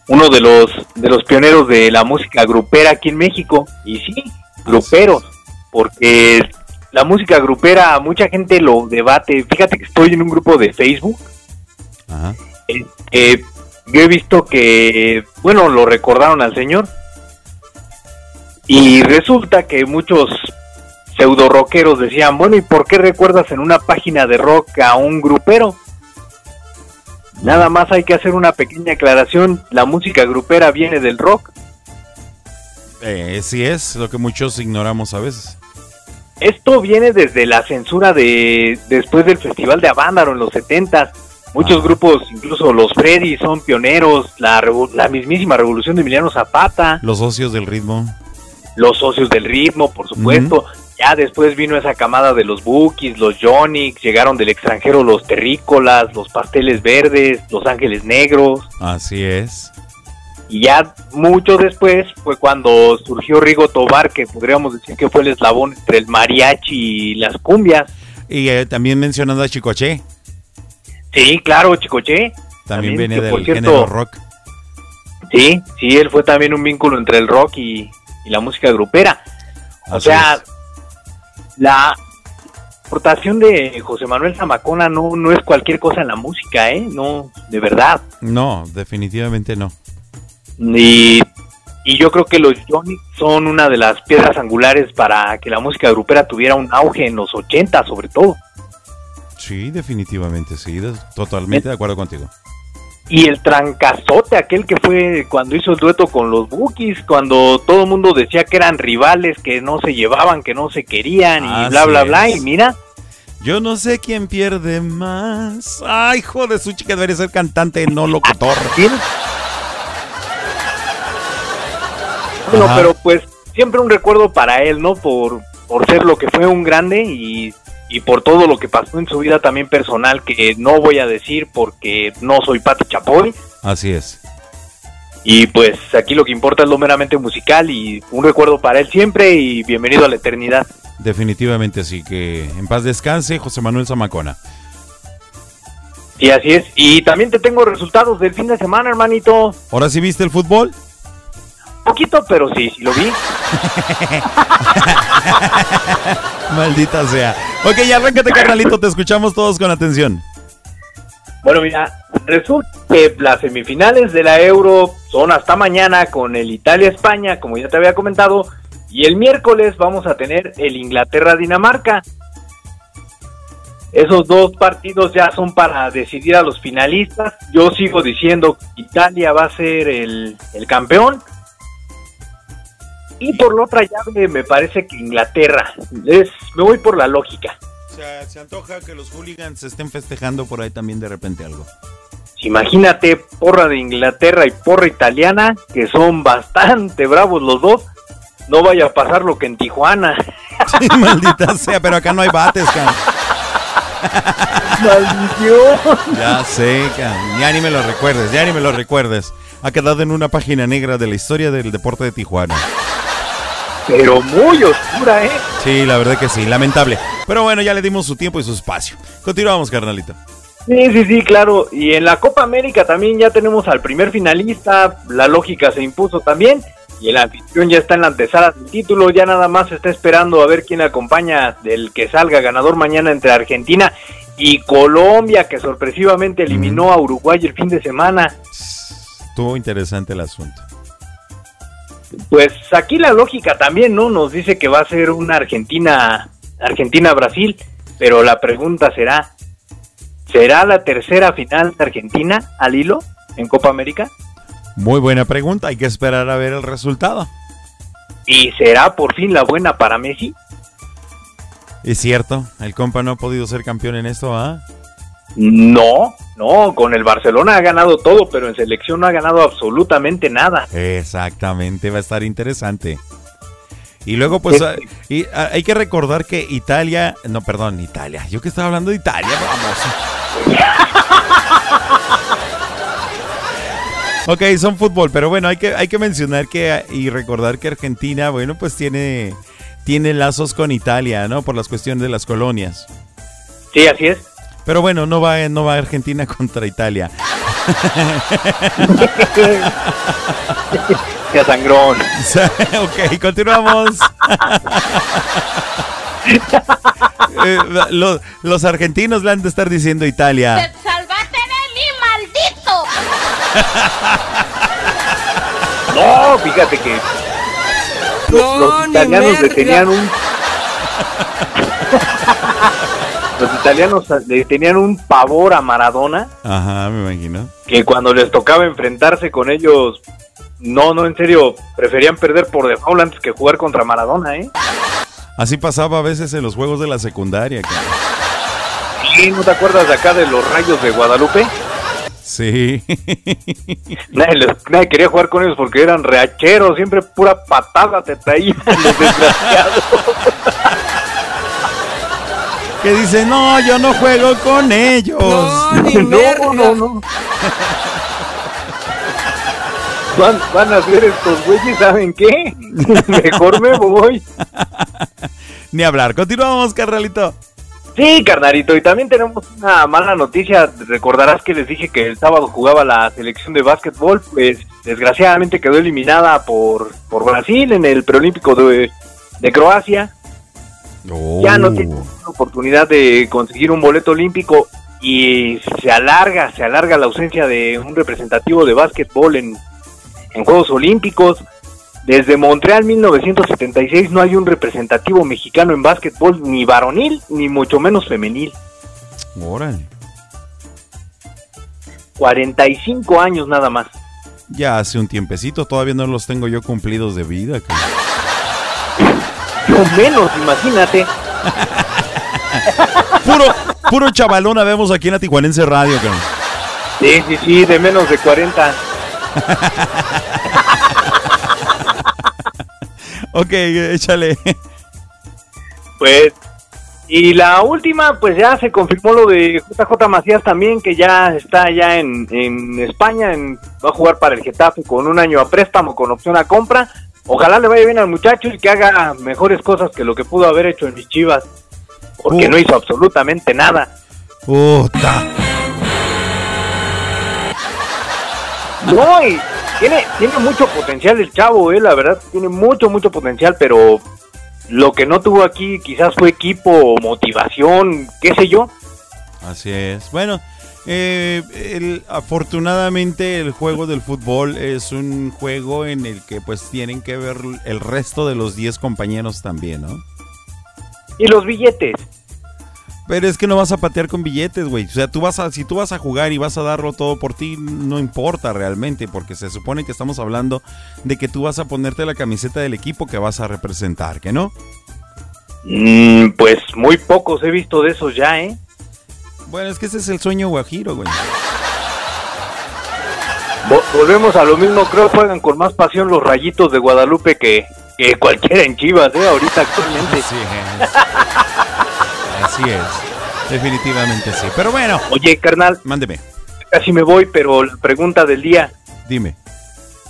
Uno de los, de los pioneros de la música grupera aquí en México. Y sí, gruperos. Porque la música grupera, mucha gente lo debate. Fíjate que estoy en un grupo de Facebook. Ajá. Eh, eh, yo he visto que, bueno, lo recordaron al señor. Y resulta que muchos pseudo rockeros decían, bueno, ¿y por qué recuerdas en una página de rock a un grupero? Nada más hay que hacer una pequeña aclaración, la música grupera viene del rock. Eh, sí es lo que muchos ignoramos a veces. Esto viene desde la censura de después del Festival de Avándaro en los 70 Muchos grupos, incluso los Freddy, son pioneros, la, la mismísima revolución de Emiliano Zapata. Los socios del ritmo. los socios del ritmo, por supuesto. Ya después vino esa camada de los Bookies, los Jonix, llegaron del extranjero los Terrícolas, los Pasteles Verdes, los Ángeles Negros. Así es. Y ya mucho después fue cuando surgió Rigo Tobar, que podríamos decir que fue el eslabón entre el mariachi y las cumbias. Y eh, también mencionando a Chicoche. Sí, claro, Chicoche. También, viene que del cierto- género rock. Sí, sí, él fue también un vínculo entre el rock y, y la música grupera. O sea, es. la aportación de José Manuel Zamacona no, no es cualquier cosa en la música, ¿eh? No, de verdad. No, definitivamente no. Y, y yo creo que los Johnny son una de las piedras angulares para que la música grupera tuviera un auge en los 80 sobre todo. Sí, definitivamente, sí. totalmente de acuerdo contigo. Y el trancazote, aquel que fue cuando hizo el dueto con los Bookies, cuando todo el mundo decía que eran rivales, que no se llevaban, que no se querían y Así bla, bla, bla. es. Y mira, Yo no sé quién pierde más. Ay, hijo de su chica, debería ser cantante, no locutor. Bueno, Ajá. pero pues siempre un recuerdo para él, ¿no? Por, por ser lo que fue un grande y, y por todo lo que pasó en su vida también personal, que no voy a decir porque no soy Pati Chapoy. Así es. Y pues aquí lo que importa es lo meramente musical y un recuerdo para él siempre y bienvenido a la eternidad. Definitivamente sí, que en paz descanse José Manuel Zamacona. Sí, así es. Y también te tengo resultados del fin de semana, hermanito. ¿Ahora sí viste el fútbol? Poquito, pero sí, sí lo vi. Maldita sea. Ok, ya arráncate, carnalito, te escuchamos todos con atención. Bueno, mira, resulta que las semifinales de la Euro son hasta mañana con el Italia-España, como ya te había comentado, Y el miércoles vamos a tener el Inglaterra-Dinamarca. Esos dos partidos ya son para decidir a los finalistas. Yo sigo diciendo que Italia va a ser el, el campeón. Y por la otra llave me parece que Inglaterra. Es, me voy por la lógica. O sea, se antoja que los hooligans estén festejando por ahí también de repente algo. Imagínate, porra de Inglaterra y porra italiana, que son bastante bravos los dos. No vaya a pasar lo que en Tijuana. Sí, maldita sea, pero acá no hay bates, can. Maldición. Ya sé, can. Ya ni me lo recuerdes, ya ni me lo recuerdes. Ha quedado en una página negra de la historia del deporte de Tijuana. Pero muy oscura, ¿eh? Sí, la verdad que sí, lamentable. Pero bueno, ya le dimos su tiempo y su espacio. Continuamos, carnalito. Sí, sí, sí, claro. Y en la Copa América también ya tenemos al primer finalista. La lógica se impuso también. Y el anfitrión ya está en la antesala del título. Ya nada más está esperando a ver quién acompaña del que salga ganador mañana entre Argentina y Colombia, que sorpresivamente eliminó a Uruguay el fin de semana. Estuvo interesante el asunto. Pues aquí la lógica también, ¿no? Nos dice que va a ser una Argentina, Argentina-Brasil. Pero la pregunta será, ¿será la tercera final de Argentina al hilo en Copa América? Muy buena pregunta, hay que esperar a ver el resultado. ¿Y será por fin la buena para Messi? Es cierto, el compa no ha podido ser campeón en esto, ¿ah? No, no, con el Barcelona ha ganado todo, pero en selección no ha ganado absolutamente nada. Exactamente, va a estar interesante. Y luego, pues, ah, y, ah, hay que recordar que Italia, no, perdón, Italia, yo que estaba hablando de Italia, vamos. Ok, son fútbol, pero bueno, hay que, hay que mencionar que ah, y recordar que Argentina, bueno, pues tiene, tiene lazos con Italia, ¿no? Por las cuestiones de las colonias. Sí, así es. Pero bueno, no va, no va Argentina contra Italia. Qué sangrón. ok, continuamos. Eh, los, los argentinos le han de estar diciendo Italia. ¡Salvaste de mí, maldito! No, fíjate que los, los italianos le tenían un los italianos le tenían un pavor a Maradona Ajá, me imagino. que cuando les tocaba enfrentarse con ellos no, no, en serio, preferían perder por default antes que jugar contra Maradona, ¿eh? Así pasaba a veces en los juegos de la secundaria. cara. Sí, ¿no te acuerdas de acá de los rayos de Guadalupe? Sí. Nadie, nadie quería jugar con ellos porque eran reacheros, siempre pura patada te traían los desgraciados. Que dice, no, yo no juego con ellos. no, no, no. Van, van a ser estos güeyes, ¿saben qué? Mejor me voy. Ni hablar. Continuamos, carnalito. Sí, carnalito, y también tenemos una mala noticia. Recordarás que les dije que el sábado jugaba la selección de básquetbol, pues desgraciadamente quedó eliminada por, por Brasil en el preolímpico de, de Croacia. Ya no tiene la oportunidad de conseguir un boleto olímpico y se alarga, se alarga la ausencia de un representativo de básquetbol en, en Juegos Olímpicos. Desde Montreal 1976 no hay un representativo mexicano en básquetbol ni varonil ni mucho menos femenil. Órale. 45 años nada más. Ya hace un tiempecito, todavía no los tengo yo cumplidos de vida. No menos, imagínate. Puro, puro chavalona vemos aquí en la Tijuanense Radio. Sí, sí, sí, de menos de 40. Ok, échale. Pues, y la última, pues ya se confirmó lo de JJ Macías también, que ya está ya en, en España, en- va a jugar para el Getafe con un año a préstamo, con opción a compra. Ojalá le vaya bien al muchacho y que haga mejores cosas que lo que pudo haber hecho en mis chivas, porque Uh. no hizo absolutamente nada. Puta. No, y tiene, tiene mucho potencial el chavo, eh, la verdad, tiene mucho, mucho potencial, pero lo que no tuvo aquí quizás fue equipo, motivación, qué sé yo. Así es. Bueno, Eh, el- afortunadamente el juego del fútbol es un juego en el que pues tienen que ver el resto de los 10 compañeros también, ¿no? Y los billetes. Pero es que no vas a patear con billetes, güey. O sea, tú vas a, si tú vas a jugar y vas a darlo todo por ti, no importa realmente, porque se supone que estamos hablando de que tú vas a ponerte la camiseta del equipo que vas a representar, ¿que no? Mm, pues muy pocos he visto de esos ya, ¿eh? Bueno, es que ese es el sueño guajiro, güey. Vo- volvemos a lo mismo, creo que juegan con más pasión los rayitos de Guadalupe que, que cualquiera en Chivas, ¿eh? Ahorita actualmente. Así es. Así es. Definitivamente sí. Pero bueno. Oye, carnal. Mándeme. Casi me voy, pero la pregunta del día. Dime.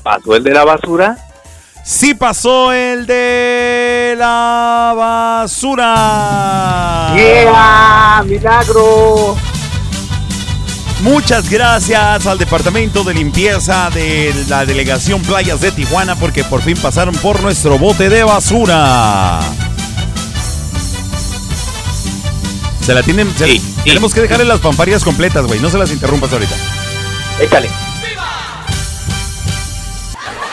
¿Pasó el de la basura? Sí pasó el de la basura. ¡Yeah! ¡Milagro! Muchas gracias al departamento de limpieza de la delegación Playas de Tijuana porque por fin pasaron por nuestro bote de basura. Se la tienen. se- tenemos que dejarle las fanfarias completas, güey. No se las interrumpas ahorita. Échale.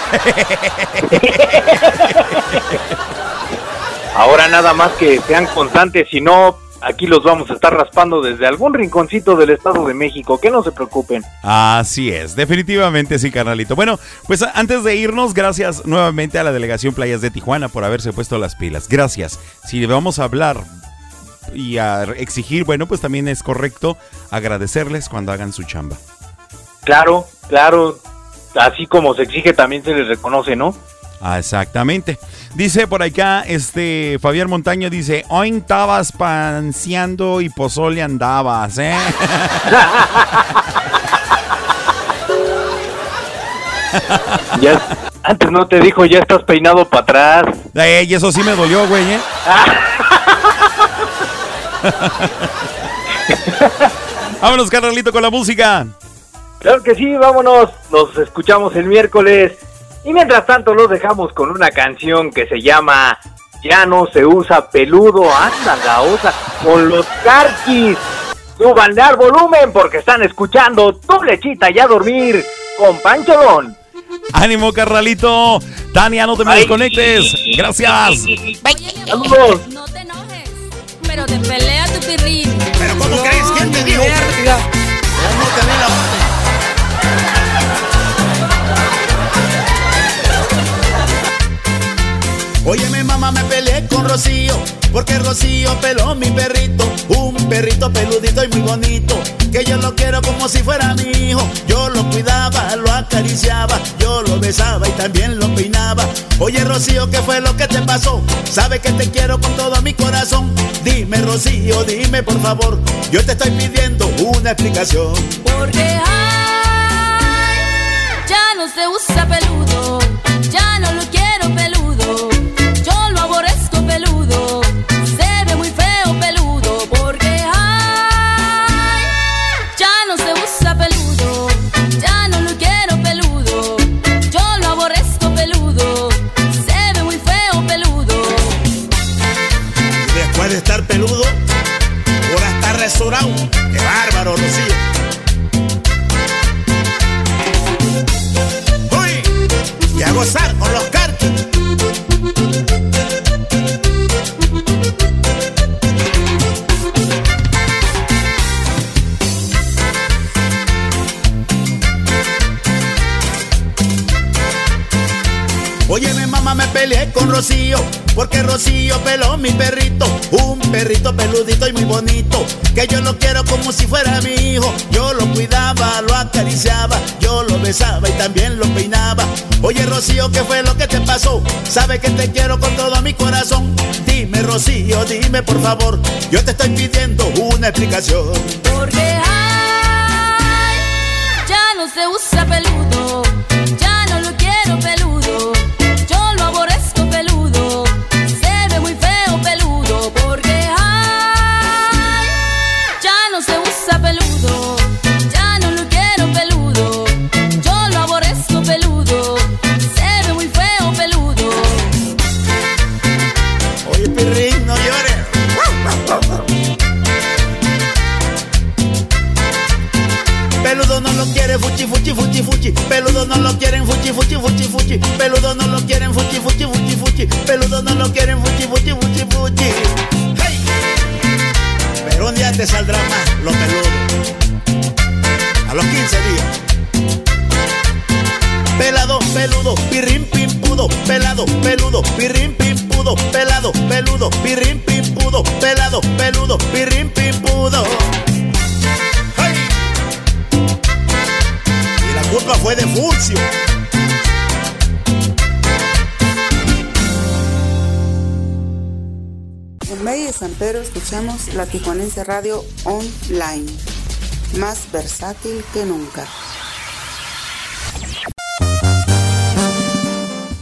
Ahora nada más que sean constantes, si no, aquí los vamos a estar raspando desde algún rinconcito del Estado de México, que no se preocupen. Así es, definitivamente sí, carnalito. Bueno, pues antes de irnos, gracias nuevamente a la delegación Playas de Tijuana por haberse puesto las pilas. Gracias. Si vamos a hablar y a exigir, bueno, pues también es correcto agradecerles cuando hagan su chamba. Claro, claro, así como se exige también se les reconoce, ¿no? Ah, exactamente. Dice por acá, este, Fabián Montaño dice, hoy estabas panseando y pozole andabas, ¿eh? Ya, antes no te dijo, ya estás peinado para atrás. Eh, y eso sí me dolió, güey, ¿eh? Vámonos, carnalito, con la música. Claro que sí, vámonos, nos escuchamos el miércoles. Y mientras tanto los dejamos con una canción que se llama Ya no se usa peludo, anda la osa, con los carquis. Súbanle al volumen porque están escuchando tu lechita y a dormir con Pancholón. Ánimo, carnalito. Tania, no te me Ay. desconectes. Gracias. Saludos. No te enojes, pero te pelea tu pirrín. ¿Pero cómo crees? ¿Quién te dijo? No te la Óyeme mamá, me peleé con Rocío, porque Rocío peló mi perrito, un perrito peludito y muy bonito, que yo lo quiero como si fuera mi hijo, yo lo cuidaba, lo acariciaba, yo lo besaba y también lo peinaba. Oye Rocío, ¿qué fue lo que te pasó? Sabe que te quiero con todo mi corazón. Dime Rocío, dime por favor, yo te estoy pidiendo una explicación. Porque ay, ya no se usa peludo, ya no resurado. ¡Qué bárbaro, Rocío! ¡Uy! Y a gozar con los carquis. Óyeme me peleé con Rocío, porque Rocío peló mi perrito, un perrito peludito y muy bonito, que yo lo quiero como si fuera mi hijo, yo lo cuidaba, lo acariciaba, yo lo besaba y también lo peinaba. Oye Rocío, ¿qué fue lo que te pasó? Sabe que te quiero con todo mi corazón. Dime Rocío, dime por favor, yo te estoy pidiendo una explicación. Porque ay, ya no se usa peludo, escuchamos la Tijuanense Radio Online, más versátil que nunca.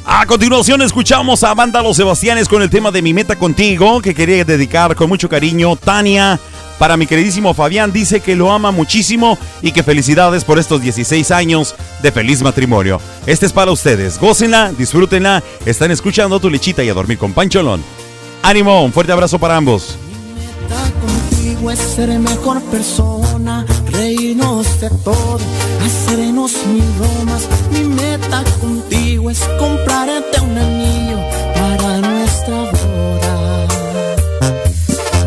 A continuación escuchamos a Banda Los Sebastianes con el tema de Mi Meta Contigo, que quería dedicar con mucho cariño Tania. Para mi queridísimo Fabián, dice que lo ama muchísimo y que felicidades por estos 16 años de feliz matrimonio. Este es para ustedes, gócenla, disfrútenla, están escuchando tu lechita y a dormir con Pancholón. Ánimo, un fuerte abrazo para ambos. Contigo es ser mejor persona, reírnos de todo, hacernos mil bromas. Mi meta contigo es comprarte un anillo para nuestra boda.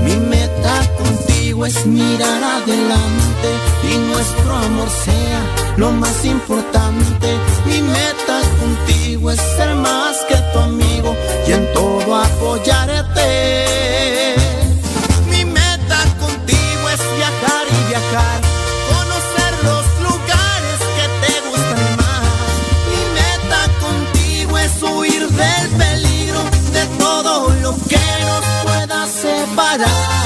Mi meta contigo es mirar adelante y nuestro amor sea lo más importante. Mi meta contigo es ser más que tu amigo y en todo apoyarte. para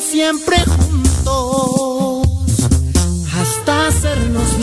siempre juntos hasta hacernos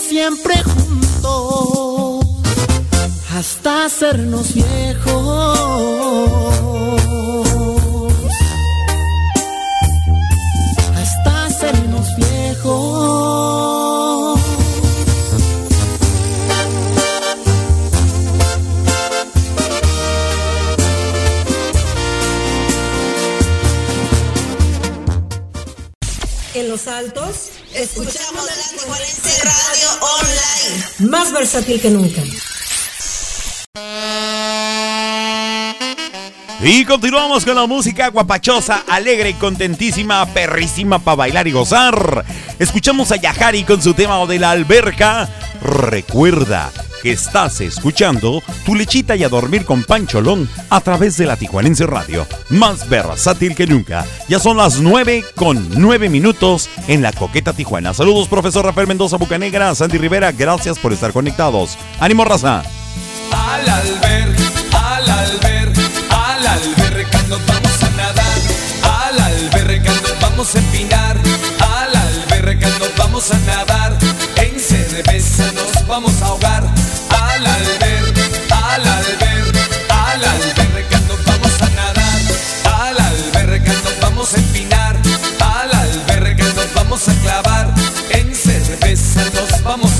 siempre juntos hasta hacernos viejos. Hasta hacernos viejos. En los altos, escuchamos la Tijuanense Radio Online. Más versátil que nunca. Y continuamos con la música guapachosa, alegre, contentísima, perrísima para bailar y gozar. Escuchamos a Yahari con su tema de la alberca. Recuerda que estás escuchando tu lechita y a dormir con Pancholón a través de la Tijuanense Radio. Más versátil que nunca. Ya son las 9 con 9 minutos en la coqueta Tijuana. Saludos, profesor Rafael Mendoza Bucanegra, Sandy Rivera. Gracias por estar conectados. ¡Ánimo, raza! Al alberca, al alberca, al alberca nos vamos a nadar. Al alberca nos vamos a empinar. Al alberca nos vamos a nadar. En cerveza nos vamos a ahogar. Al alberca, al alberca, al alberca nos vamos a nadar. Al alberca nos vamos a empinar. Al alberca nos vamos a clavar. En cerveza nos vamos a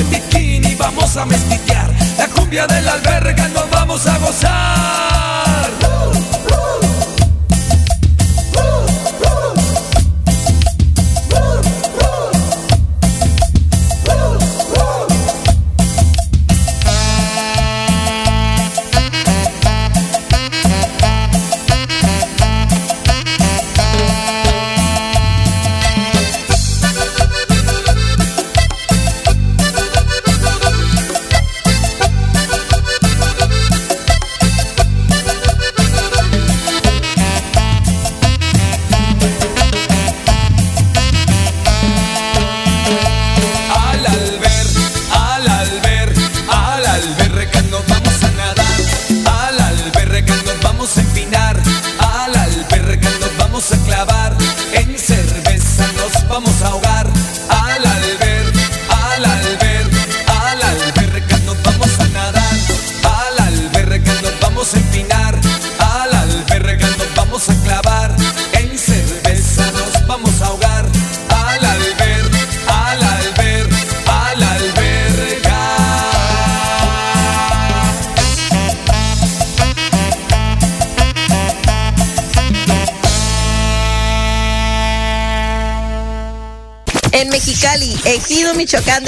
en bikini vamos a mezclar La cumbia del alberga nos vamos a gozar.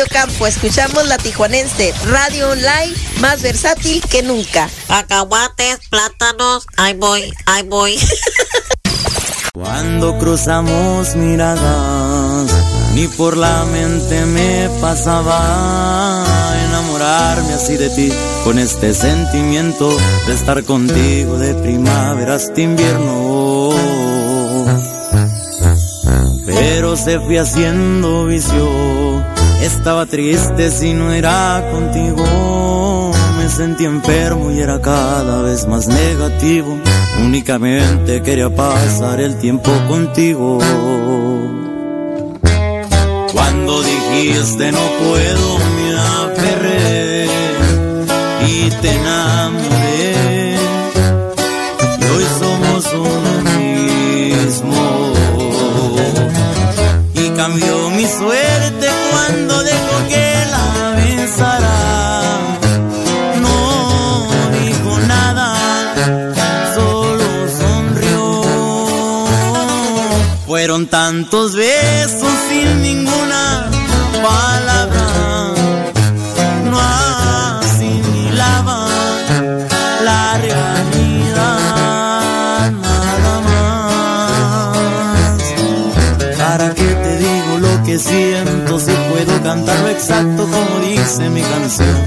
Ocampo, escuchamos la tijuanense radio online más versátil que nunca. Cacahuates, plátanos, ahí voy, ahí voy. Cuando cruzamos miradas, ni por la mente me pasaba enamorarme así de ti, con este sentimiento de estar contigo de primavera hasta invierno. Pero se fui haciendo vicio, estaba triste si no era contigo. Me sentí enfermo y era cada vez más negativo. Únicamente quería pasar el tiempo contigo. Cuando dijiste no puedo tantos besos sin ninguna palabra. No asimilaba la realidad nada más. ¿Para qué te digo lo que siento si puedo cantarlo exacto como dice mi canción?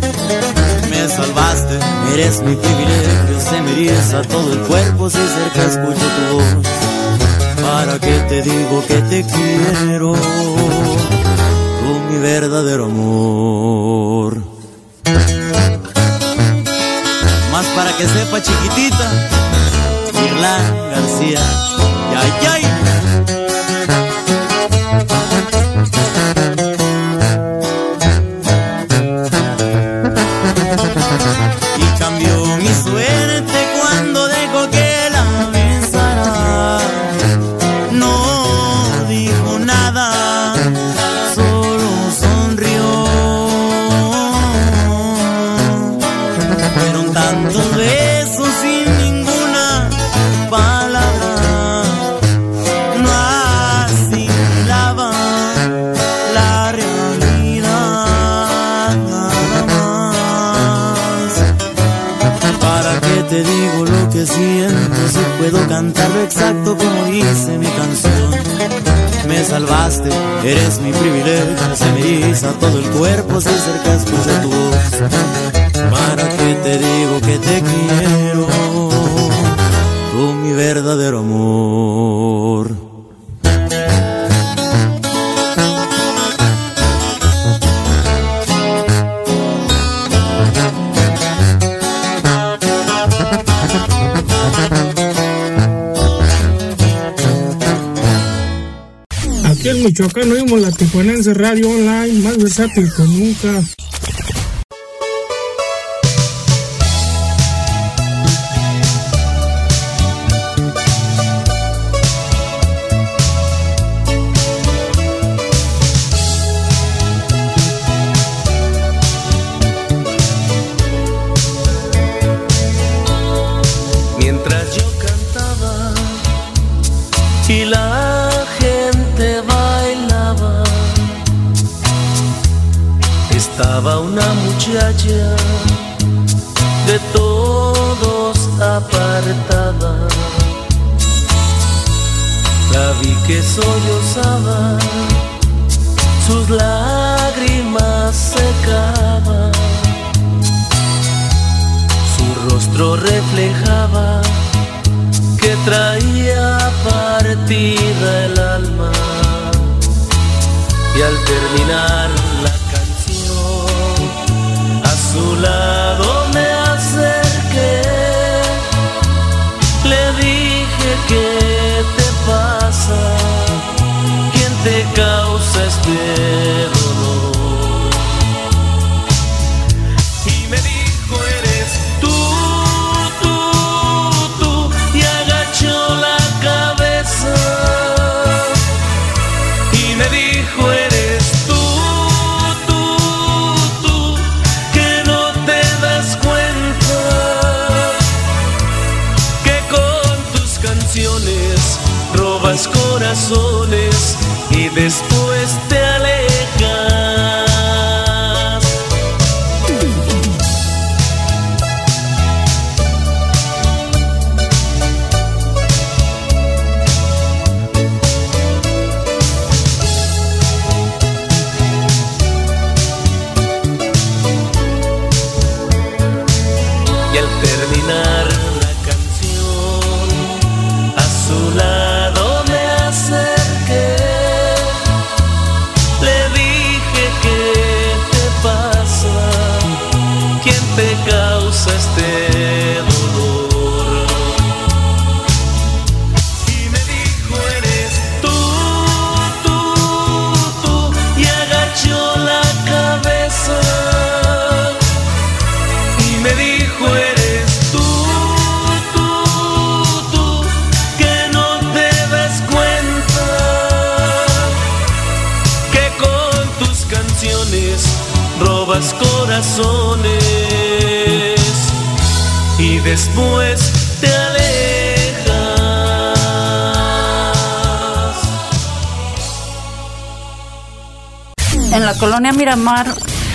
Me salvaste, eres mi privilegio, se me eriza todo el cuerpo si cerca escucho tu voz. ¿Para qué te digo que te quiero? Tú mi verdadero amor. Más para que sepa chiquitita, Irlán García. ¡Ay, ay! Exacto como dice mi canción? Me salvaste, eres mi privilegio, se me eriza todo el cuerpo si cerca escucho tu voz. ¿Para qué te digo que te quiero? Tú mi verdadero amor. Michoacán oímos la Tijuanense Radio Online, más versátil que nunca.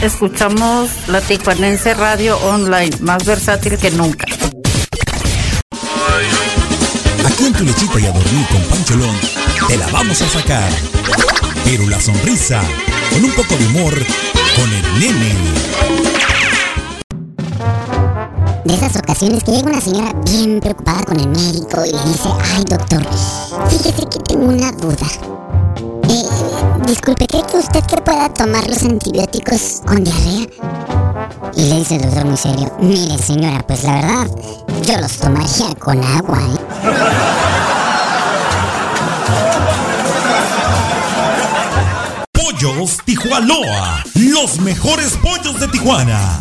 Escuchamos la Tijuanense Radio Online, más versátil que nunca. Aquí en tu lechita y a dormir con Pancholón, te la vamos a sacar. Pero la sonrisa, con un poco de humor, con el nene. De esas ocasiones que llega una señora bien preocupada con el médico y le dice, ay doctor, fíjese que tengo una duda. Eh, disculpe, ¿cree que usted que pueda tomar los antibióticos con diarrea? Y le dice el doctor muy serio, mire señora, pues la verdad, yo los tomaría con agua. ¿eh?". Pollos Tijuanoa, los mejores pollos de Tijuana.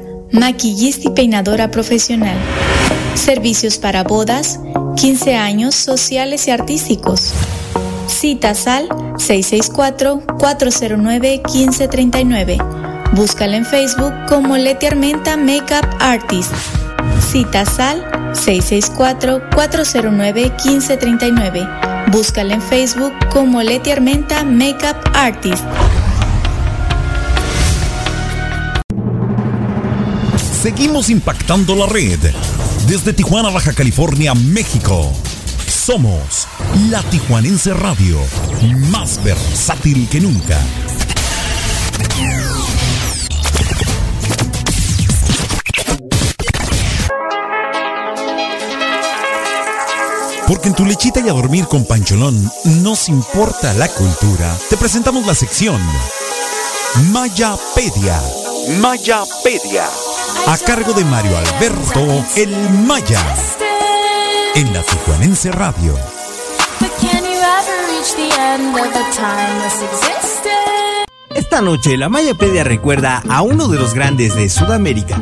maquillista y peinadora profesional. Servicios para bodas, 15 años sociales y artísticos. Citas al 664-409-1539. Búscala en Facebook como Leti Armenta Makeup Artist. Citas al 664-409-1539. Búscala en Facebook como Leti Armenta Makeup Artist. Seguimos impactando la red. Desde Tijuana, Baja California, México. Somos la Tijuanense Radio, más versátil que nunca. Porque en tu lechita y a dormir con Pancholón nos importa la cultura. Te presentamos la sección Mayapedia. Mayapedia. A cargo de Mario Alberto El Maya. En la Tijuanense Radio. Esta noche la Mayapedia recuerda a uno de los grandes de Sudamérica.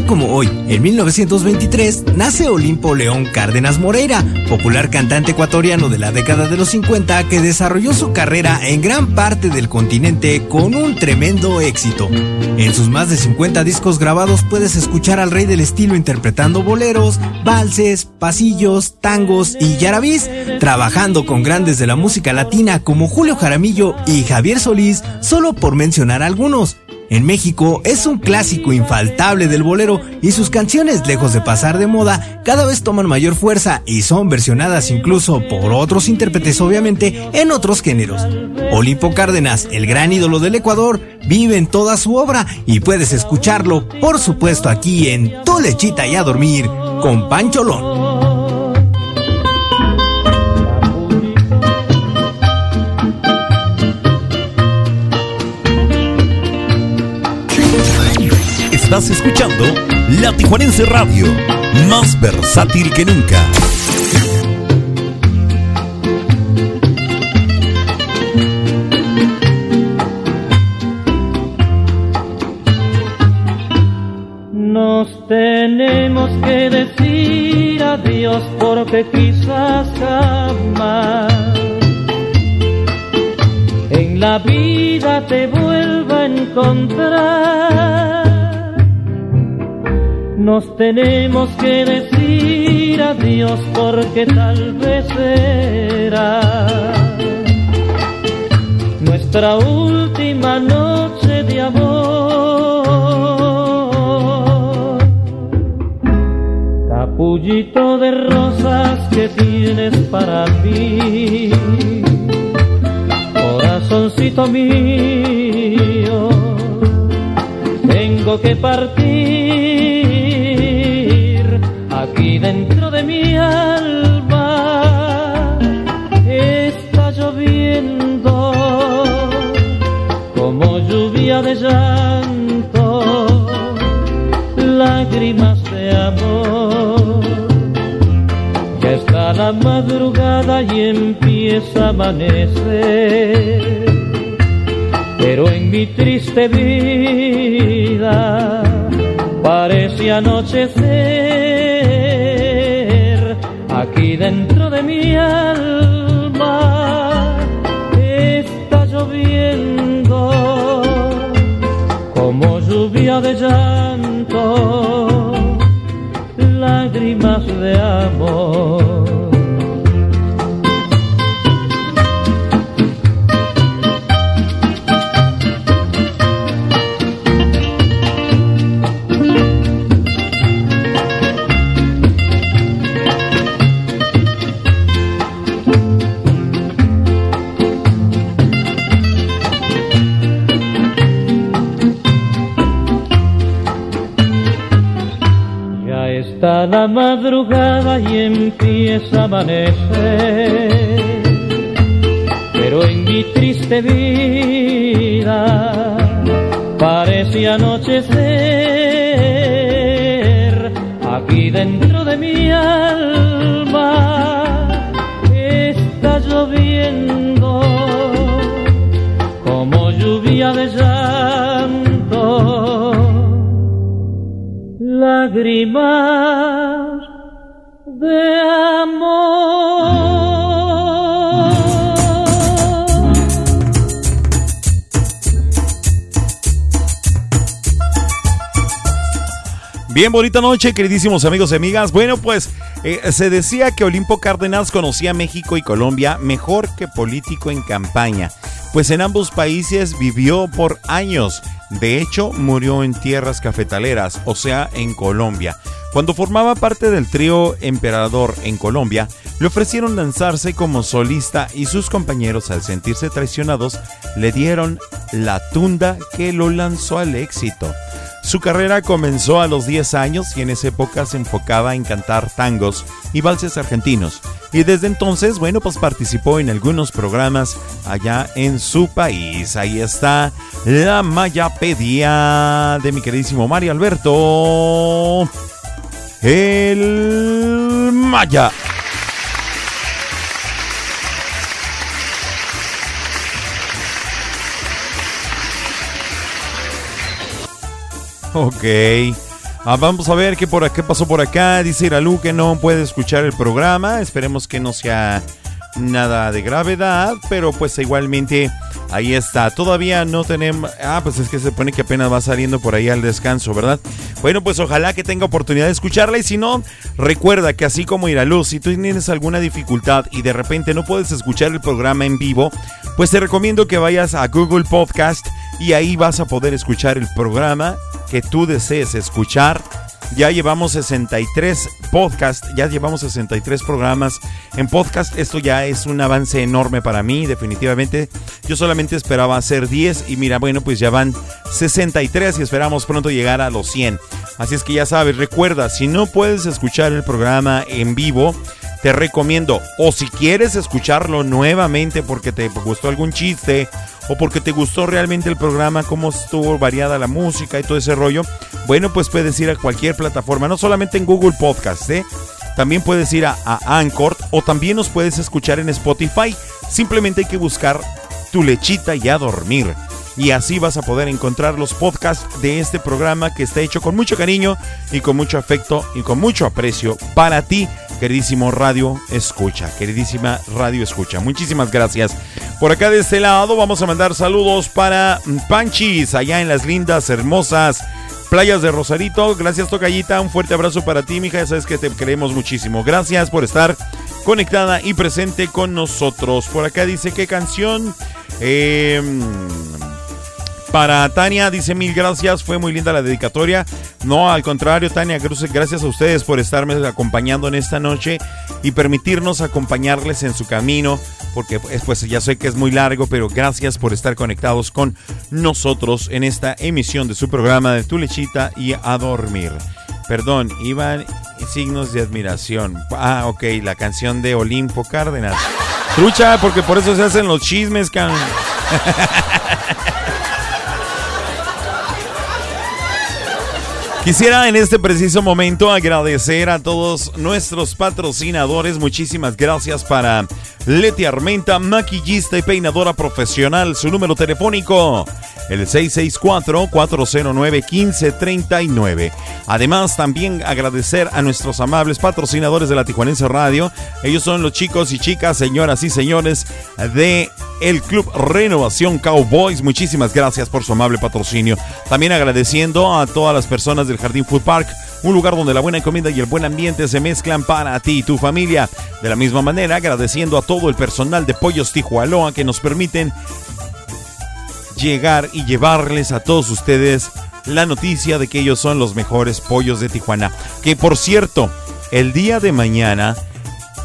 Como hoy, en 1923, nace Olimpo León Cárdenas Moreira, popular cantante ecuatoriano de la década de los 50 que desarrolló su carrera en gran parte del continente con un tremendo éxito. En sus más de 50 discos grabados puedes escuchar al rey del estilo interpretando boleros, valses, pasillos, tangos y yarabís, trabajando con grandes de la música latina como Julio Jaramillo y Javier Solís, solo por mencionar algunos. En México es un clásico infaltable del bolero y sus canciones, lejos de pasar de moda, cada vez toman mayor fuerza y son versionadas incluso por otros intérpretes obviamente en otros géneros. Olimpo Cárdenas, el gran ídolo del Ecuador, vive en toda su obra y puedes escucharlo, por supuesto, aquí en Tu Lechita y a Dormir con Pancholón. Estás escuchando La Tijuanense Radio, más versátil que nunca. Nos tenemos que decir adiós porque quizás jamás en la vida te vuelva a encontrar. Nos tenemos que decir adiós porque tal vez será nuestra última noche de amor. Capullito de rosas que tienes para mí, corazoncito mío, tengo que partir aquí dentro de mi alma está lloviendo como lluvia de llanto, lágrimas de amor. Ya está la madrugada y empieza a amanecer, pero en mi triste vida parece anochecer mi alma está lloviendo como lluvia de llanto lágrimas de amor y empieza a amanecer, pero en mi triste vida parece anochecer. Aquí dentro de mi alma está lloviendo como lluvia de llanto. Lágrimas Bien, bonita noche, queridísimos amigos y amigas. Bueno, pues eh, se decía que Olimpo Cárdenas conocía México y Colombia mejor que político en campaña. pues en ambos países vivió por años. De hecho, murió en tierras cafetaleras, o sea, en Colombia. Cuando formaba parte del trío Emperador en Colombia, le ofrecieron lanzarse como solista y sus compañeros, al sentirse traicionados, le dieron la tunda que lo lanzó al éxito. Su carrera comenzó a los 10 años y en esa época se enfocaba en cantar tangos y valses argentinos. Y desde entonces, bueno, pues participó en algunos programas allá en su país. Ahí está la Mayapedia de mi queridísimo Mario Alberto. El Maya. Ok. Ah, vamos a ver qué, por, qué pasó por acá. Dice Iralu que no puede escuchar el programa. Esperemos que no sea nada de gravedad, pero pues igualmente ahí está. Todavía no tenemos... Ah, pues es que se pone que apenas va saliendo por ahí al descanso, ¿verdad? Bueno, pues ojalá que tenga oportunidad de escucharla y si no, recuerda que así como Iralu, si tú tienes alguna dificultad y de repente no puedes escuchar el programa en vivo, pues te recomiendo que vayas a Google Podcast y ahí vas a poder escuchar el programa que tú desees escuchar. Ya llevamos 63 podcasts, ya llevamos 63 programas en podcast. Esto ya es un avance enorme para mí, definitivamente. Yo solamente esperaba hacer 10 y mira, bueno, pues ya van 63 y esperamos pronto llegar a los 100. Así es que ya sabes, recuerda, si no puedes escuchar el programa en vivo, te recomiendo, o si quieres escucharlo nuevamente porque te gustó algún chiste o porque te gustó realmente el programa, cómo estuvo variada la música y todo ese rollo, bueno, pues puedes ir a cualquier plataforma, no solamente en Google Podcast, ¿eh? También puedes ir a, a Anchor o también nos puedes escuchar en Spotify. Simplemente hay que buscar tu lechita y a dormir y así vas a poder encontrar los podcasts de este programa que está hecho con mucho cariño y con mucho afecto y con mucho aprecio para ti, queridísimo Radio Escucha, queridísima Radio Escucha. Muchísimas gracias. Por acá de este lado vamos a mandar saludos para Panchis, allá en las lindas, hermosas playas de Rosarito. Gracias, Tocayita. Un fuerte abrazo para ti, mija. Ya sabes que te queremos muchísimo. Gracias por estar conectada y presente con nosotros. Por acá dice qué canción. Eh, para Tania, dice mil gracias, fue muy linda la dedicatoria. No, al contrario, Tania, gracias a ustedes por estarme acompañando en esta noche y permitirnos acompañarles en su camino, porque pues, pues ya sé que es muy largo, pero gracias por estar conectados con nosotros en esta emisión de su programa de Tu Lechita y a dormir. Perdón, iban signos de admiración. Ah, ok, la canción de Olimpo Cárdenas. Trucha, porque por eso se hacen los chismes, can. Quisiera en este preciso momento agradecer a todos nuestros patrocinadores. Muchísimas gracias para Leti Armenta, maquillista y peinadora profesional. Su número telefónico, el 664-409-1539. Además, también agradecer a nuestros amables patrocinadores de la Tijuanense Radio. Ellos son los chicos y chicas, señoras y señores de el Club Renovación Cowboys. Muchísimas gracias por su amable patrocinio. También agradeciendo a todas las personas del Jardín Food Park, un lugar donde la buena comida y el buen ambiente se mezclan para ti y tu familia. De la misma manera, agradeciendo a todo el personal de Pollos Tijualoa que nos permiten llegar y llevarles a todos ustedes la noticia de que ellos son los mejores pollos de Tijuana. Que por cierto, el día de mañana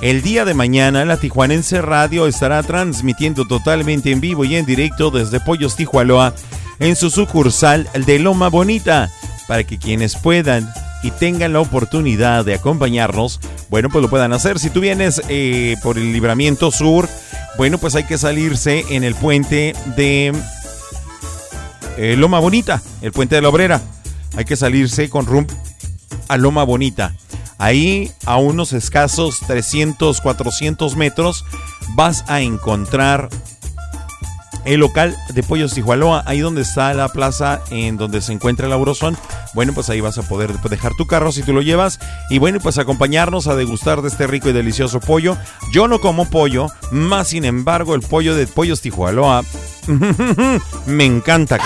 el día de mañana la Tijuanense Radio estará transmitiendo totalmente en vivo y en directo desde Pollos Tijualoa en su sucursal de Loma Bonita para que quienes puedan y tengan la oportunidad de acompañarnos, bueno, pues lo puedan hacer. Si tú vienes eh, por el libramiento sur, bueno, pues hay que salirse en el puente de eh, Loma Bonita, el puente de la Obrera. Hay que salirse con rumbo a Loma Bonita. Ahí a unos escasos 300, 400 metros vas a encontrar el local de Pollos Tijualoa, ahí donde está la plaza en donde se encuentra el Aurozón. Bueno, pues ahí vas a poder dejar tu carro si tú lo llevas. Y bueno, pues acompañarnos a degustar de este rico y delicioso pollo. Yo no como pollo, más sin embargo el pollo de Pollos Tijualoa me encanta.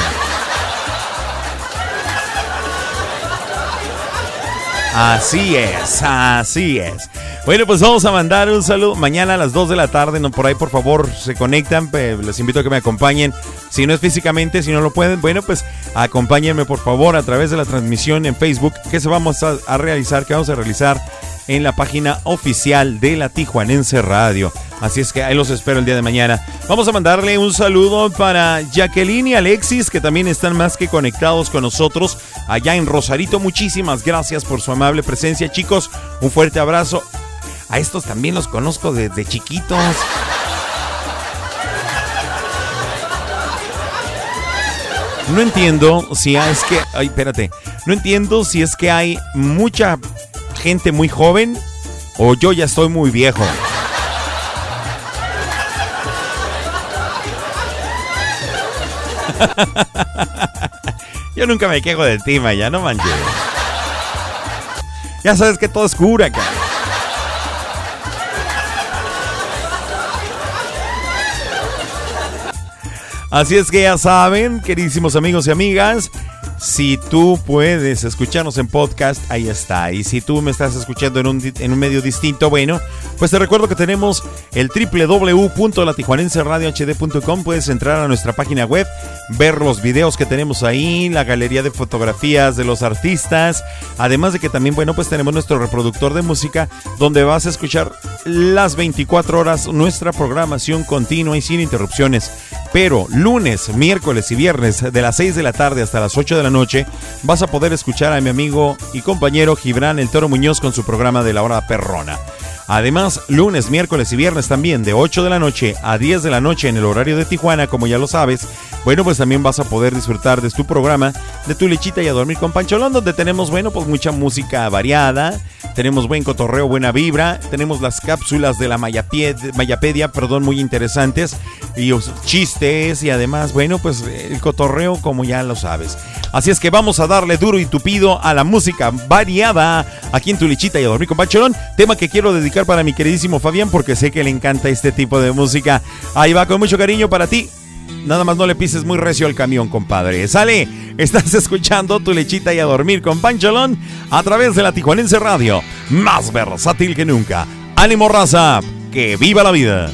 Así es, así es. Bueno, pues vamos a mandar un saludo mañana a las 2 de la tarde. No, por ahí, por favor, se conectan. Les invito a que me acompañen. Si no es físicamente, si no lo pueden, bueno, pues acompáñenme, por favor, a través de la transmisión en Facebook que se vamos a, a realizar, que vamos a realizar en la página oficial de la Tijuanense Radio. Así es que ahí los espero el día de mañana. Vamos a mandarle un saludo para Jacqueline y Alexis, que también están más que conectados con nosotros allá en Rosarito. Muchísimas gracias por su amable presencia, chicos. Un fuerte abrazo. A estos también los conozco desde chiquitos. No entiendo si es que. Ay, espérate. No entiendo si es que hay mucha gente muy joven o yo ya estoy muy viejo. yo nunca me quejo de ti, Maya, no manches. Ya sabes que todo es cura, cara. Así es que ya saben, queridísimos amigos y amigas, si tú puedes escucharnos en podcast, ahí está. Y si tú me estás escuchando en un, en un medio distinto, bueno, pues te recuerdo que tenemos el www.latijuanenseradiohd.com. Puedes entrar a nuestra página web, ver los videos que tenemos ahí, la galería de fotografías de los artistas. Además de que también, bueno, pues tenemos nuestro reproductor de música donde vas a escuchar las 24 horas nuestra programación continua y sin interrupciones. Pero lunes, miércoles y viernes de las 6 de la tarde hasta las 8 de la noche vas a poder escuchar a mi amigo y compañero Gibran El Toro Muñoz con su programa de la hora perrona. Además, lunes, miércoles y viernes también de 8 de la noche a 10 de la noche en el horario de Tijuana, como ya lo sabes, bueno, pues también vas a poder disfrutar de tu programa, de tu lechita y a dormir con Pancholón, donde tenemos, bueno, pues mucha música variada, tenemos buen cotorreo, buena vibra, tenemos las cápsulas de la Mayapedia, perdón, muy interesantes, y chistes, y además, bueno, pues el cotorreo, como ya lo sabes. Así es que vamos a darle duro y tupido a la música variada aquí en tu lechita y a dormir con Pancholón, tema que quiero dedicar para mi queridísimo Fabián, porque sé que le encanta este tipo de música. Ahí va con mucho cariño para ti. Nada más no le pises muy recio al camión, compadre. Sale, estás escuchando tu lechita y a dormir con Pancholón a través de la Tijuanense Radio. Más versátil que nunca. Ánimo raza, que viva la vida.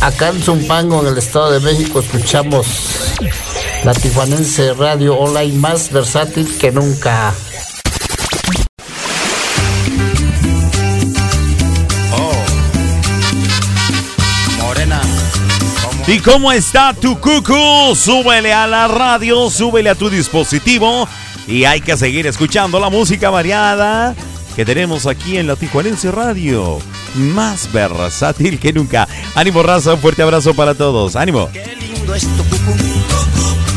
Acá en Zumpango, en el Estado de México, escuchamos la tijuanense radio online más versátil que nunca. Morena. ¿Y cómo está tu cucu? Súbele a la radio, súbele a tu dispositivo y hay que seguir escuchando la música variada que tenemos aquí en la Tijuanense Radio. Más versátil que nunca. Ánimo, raza, un fuerte abrazo para todos. Ánimo. Qué lindo es tu cucú,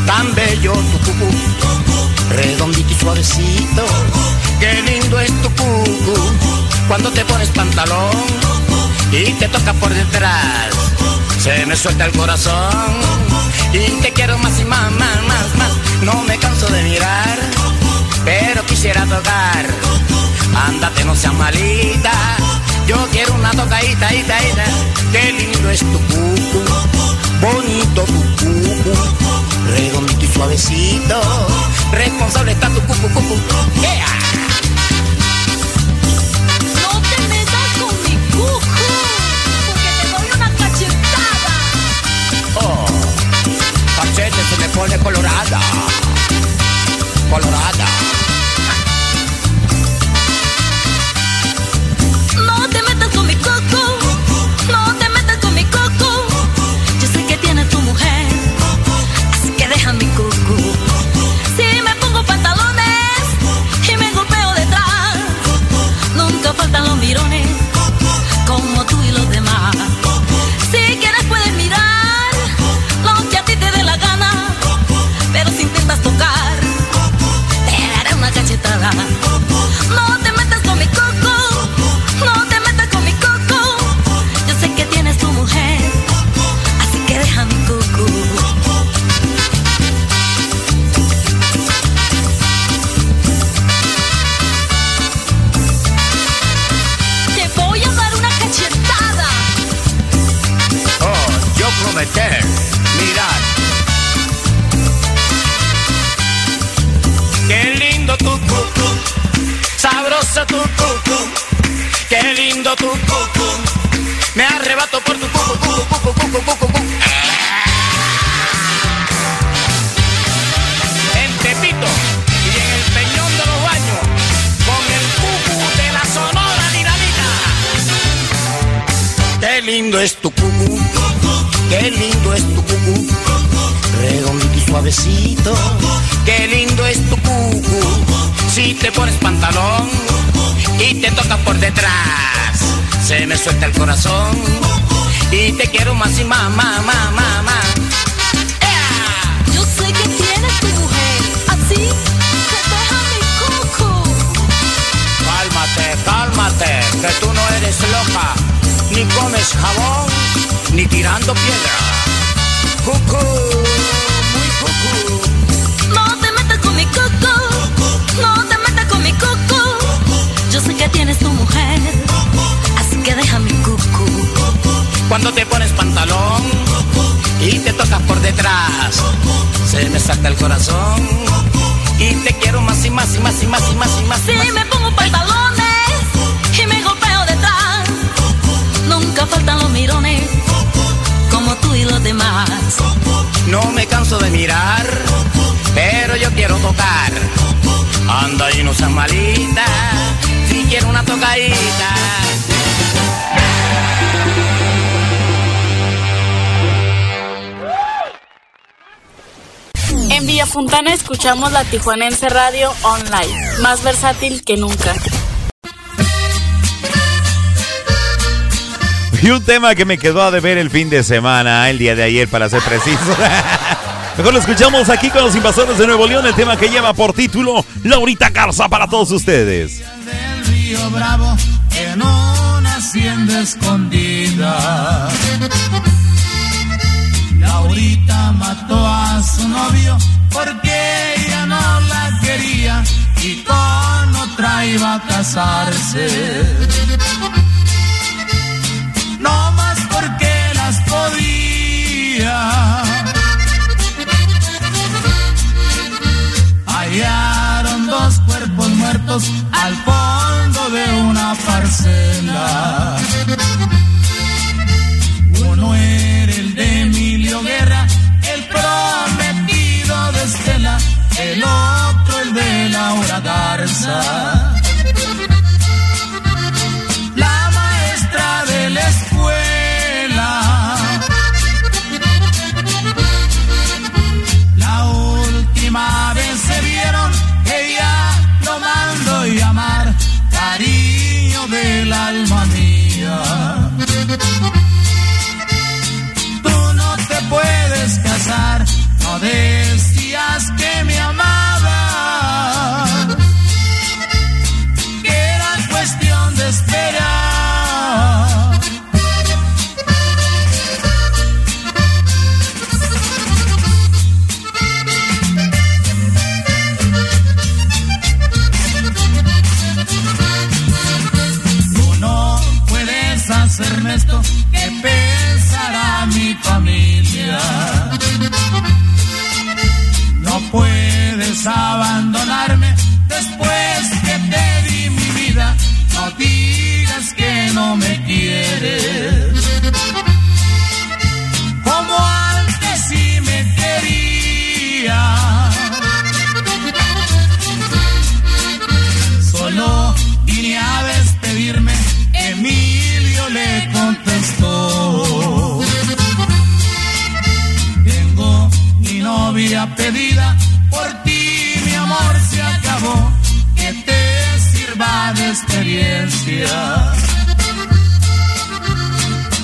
tan bello tu cucú, redondito y suavecito. Qué lindo es tu cucú, cuando te pones pantalón y te toca por detrás. Se me suelta el corazón y te quiero más y más, más, más, más. No me canso de mirar, pero quisiera tocar. Ándate, no seas malita. Yo quiero una tocadita, ita, ita. Qué lindo es tu cucu, bonito tu cucu, redondito y suavecito. Responsable está tu cucu, cucu. Yeah. No te metas con mi cucu, porque te doy una cachetada. Oh, cachete se me pone colorada, colorada. Tu cucu, me arrebato por tu cucu, cucu, cucu, cucu, cucu. En Tepito y en el Peñón de los Baños, con el cucu de la Sonora Dinamita. Qué lindo es tu cucu, qué lindo es tu cucu, redondito y suavecito. Qué lindo es tu cucu, si te pones pantalón y te toca por detrás, se me suelta el corazón y te quiero más y más, más, más, más, más. Yo sé que tienes tu mujer, así que deja mi coco. Cálmate, cálmate, que tú no eres loca, ni comes jabón, ni tirando piedra. Cucú, muy cucú. No te metas con mi coco, no te metas con mi coco. Yo sé que tienes tu mujer, deja mi cucu. Cuando te pones pantalón y te tocas por detrás, se me salta el corazón y te quiero más y más y más y más y más y más. Si más. me pongo pantalones y me golpeo detrás, nunca faltan los mirones, como tú y los demás. No me canso de mirar, pero yo quiero tocar. Anda y no seas malita, si quiero una tocadita. En Villa Fontana escuchamos la Tijuanense Radio Online, más versátil que nunca. Y un tema que me quedó a deber el fin de semana, el día de ayer para ser preciso. Mejor lo escuchamos aquí con los invasores de Nuevo León, el tema que lleva por título Laurita Garza para todos ustedes. Río Bravo en una hacienda escondida. Laurita mató a su novio porque ella no la quería y con otra iba a casarse. No más porque las podía. Hallaron dos cuerpos muertos al fondo pensar. Abandonarme después que te di mi vida. No digas que no me quieres.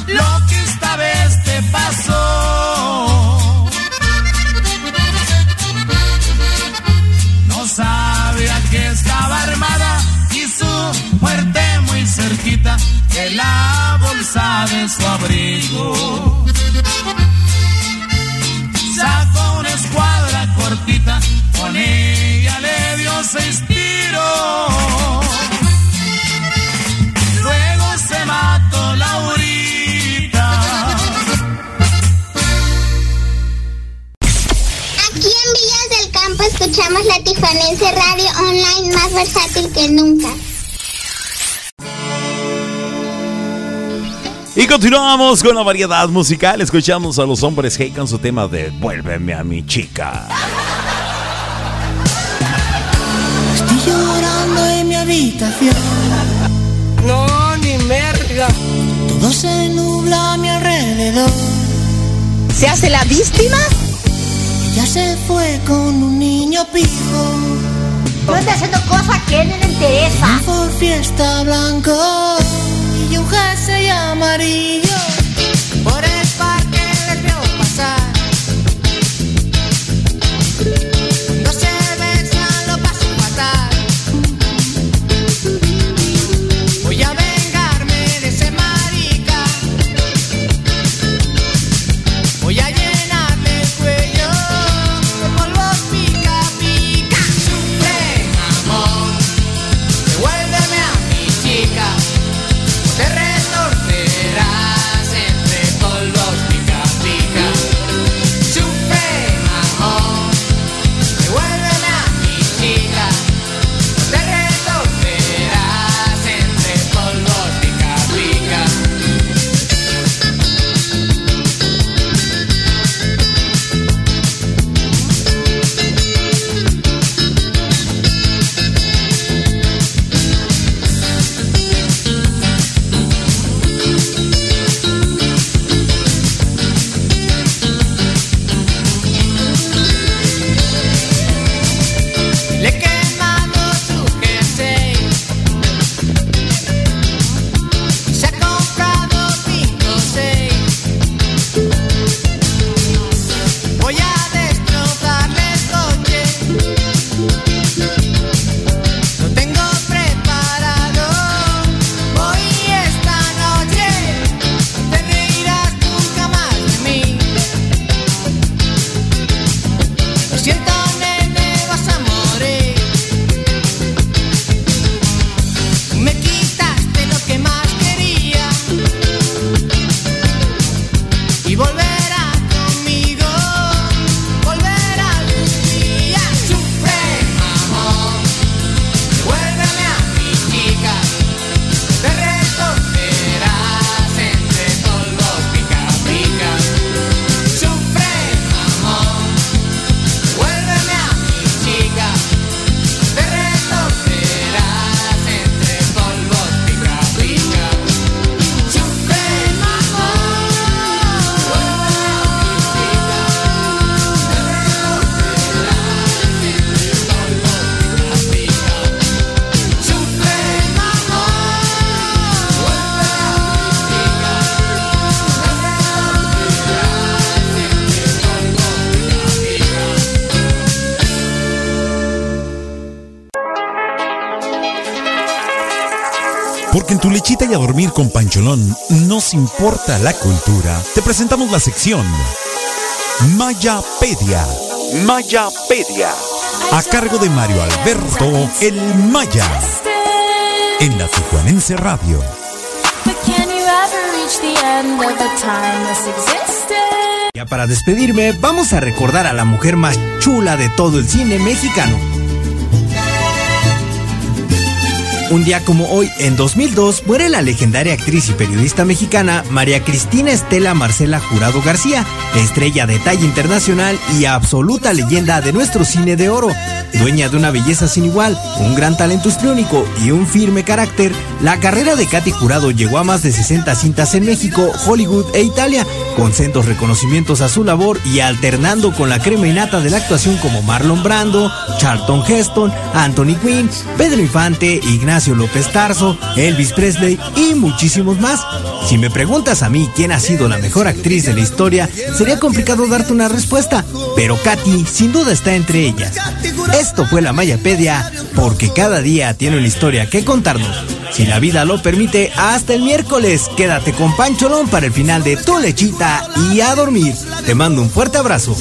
Lo que esta vez te pasó. No sabe a qué estaba armada y su muerte muy cerquita de la bolsa de su abrigo. Sacó una escuadra cortita, con ella le dio seis tiros. Escuchamos la Tijuanense Radio Online más versátil que nunca. Y continuamos con la variedad musical. Escuchamos a los hombres Hey con su tema de Vuélveme a mi chica. Estoy llorando en mi habitación. No, ni merga. Todo se nubla a mi alrededor. ¿Se hace la víctima? Ella se fue con un niño pijo. No haciendo cosas que no le interesa. Por fiesta blanco Pancholón nos importa la cultura. Te presentamos la sección Mayapedia. Mayapedia. A cargo de Mario Alberto El Maya. En la Tijuanense Radio. Ya para despedirme, vamos a recordar a la mujer más chula de todo el cine mexicano. Un día como hoy, en 2002, muere la legendaria actriz y periodista mexicana María Cristina Estela Marcela Jurado García, estrella de talla internacional y absoluta leyenda de nuestro cine de oro. Dueña de una belleza sin igual, un gran talento histriónico y un firme carácter, la carrera de Katy Jurado llegó a más de 60 cintas en México, Hollywood e Italia, con centros reconocimientos a su labor y alternando con la crema innata de la actuación como Marlon Brando, Charlton Heston, Anthony Quinn, Pedro Infante, Ignacio López Tarso, Elvis Presley y muchísimos más. Si me preguntas a mí quién ha sido la mejor actriz de la historia, sería complicado darte una respuesta, pero Katy sin duda está entre ellas. Esto fue la Mayapedia, porque cada día tiene una historia que contarnos. Si la vida lo permite, hasta el miércoles. Quédate con Pancholón para el final de Tu Lechita y a dormir. Te mando un fuerte abrazo.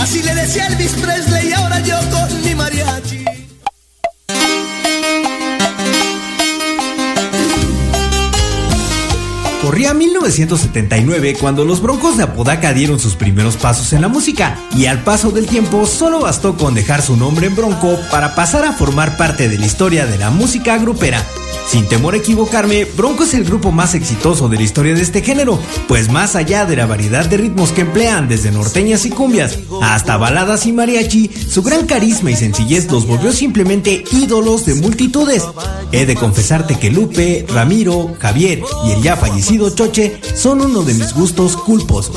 Así le decía Elvis Presley y ahora yo con mi mariachi. Corría 1979 cuando los Broncos de Apodaca dieron sus primeros pasos en la música y al paso del tiempo solo bastó con dejar su nombre en Bronco para pasar a formar parte de la historia de la música grupera. Sin temor a equivocarme, Bronco es el grupo más exitoso de la historia de este género, pues más allá de la variedad de ritmos que emplean desde norteñas y cumbias hasta baladas y mariachi, su gran carisma y sencillez los volvió simplemente ídolos de multitudes. He de confesarte que Lupe, Ramiro, Javier y el ya fallecido Choche son uno de mis gustos culpos.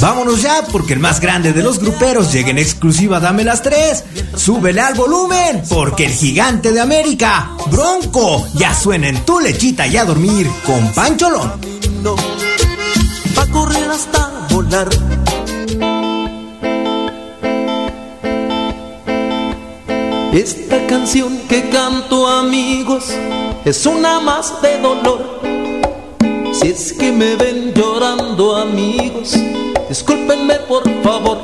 Vámonos ya porque el más grande de los gruperos llega en exclusiva Dame las tres. Súbele al volumen porque el gigante de América, Bronco, ya suena en tu lechita y a dormir con Pancholón. Va a correr hasta volar. Esta canción que canto amigos es una más de dolor. Si es que me ven llorando amigos, discúlpenme por favor.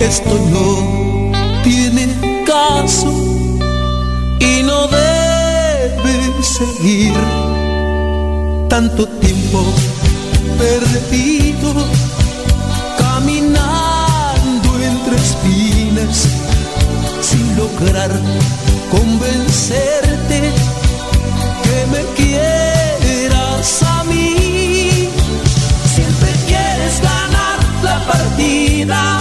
Esto no tiene caso y no debe seguir tanto tiempo perdido caminando entre espinas sin lograr convencerte que me quieras a mí. Siempre quieres ganar la partida.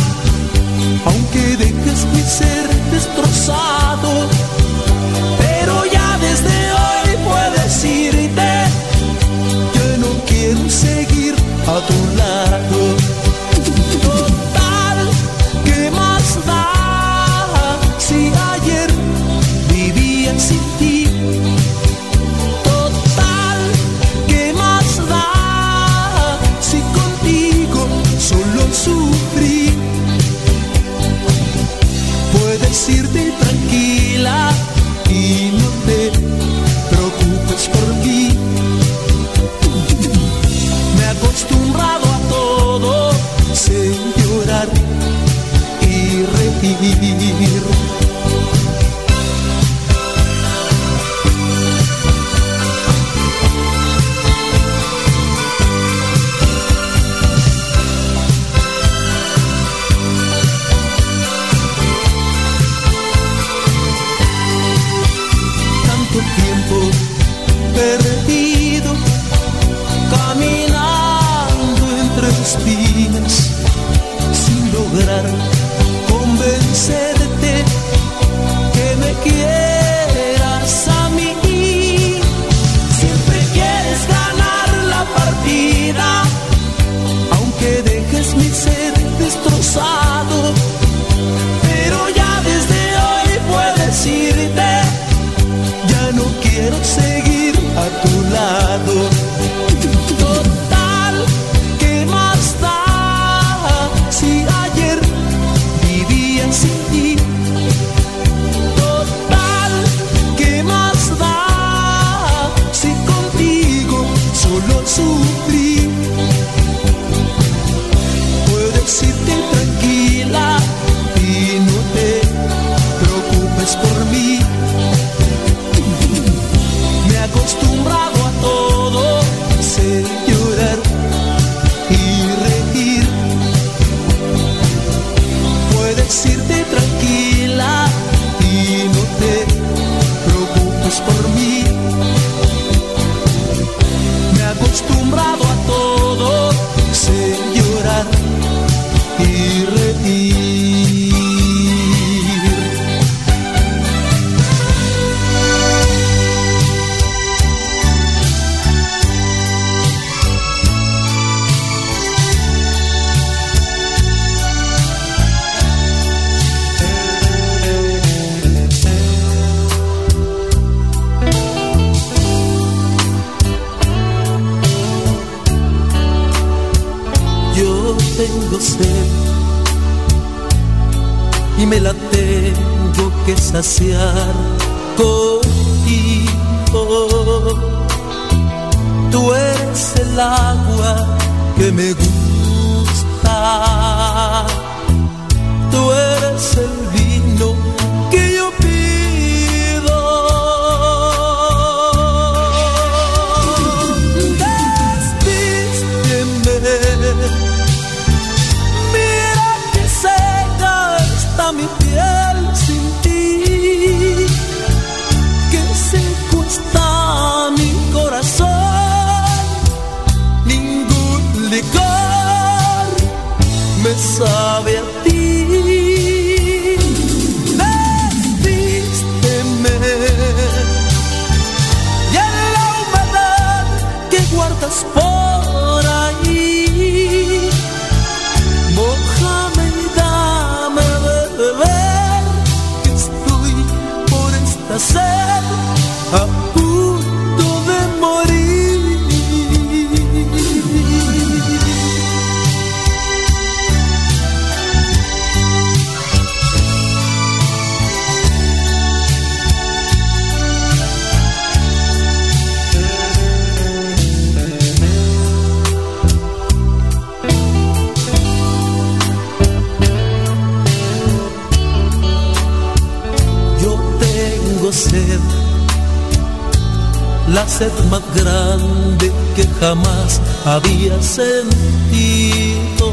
Jamás había sentido.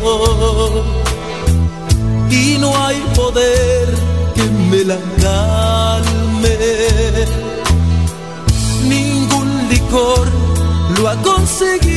Y no hay poder que me la calme, ningún licor lo ha conseguido.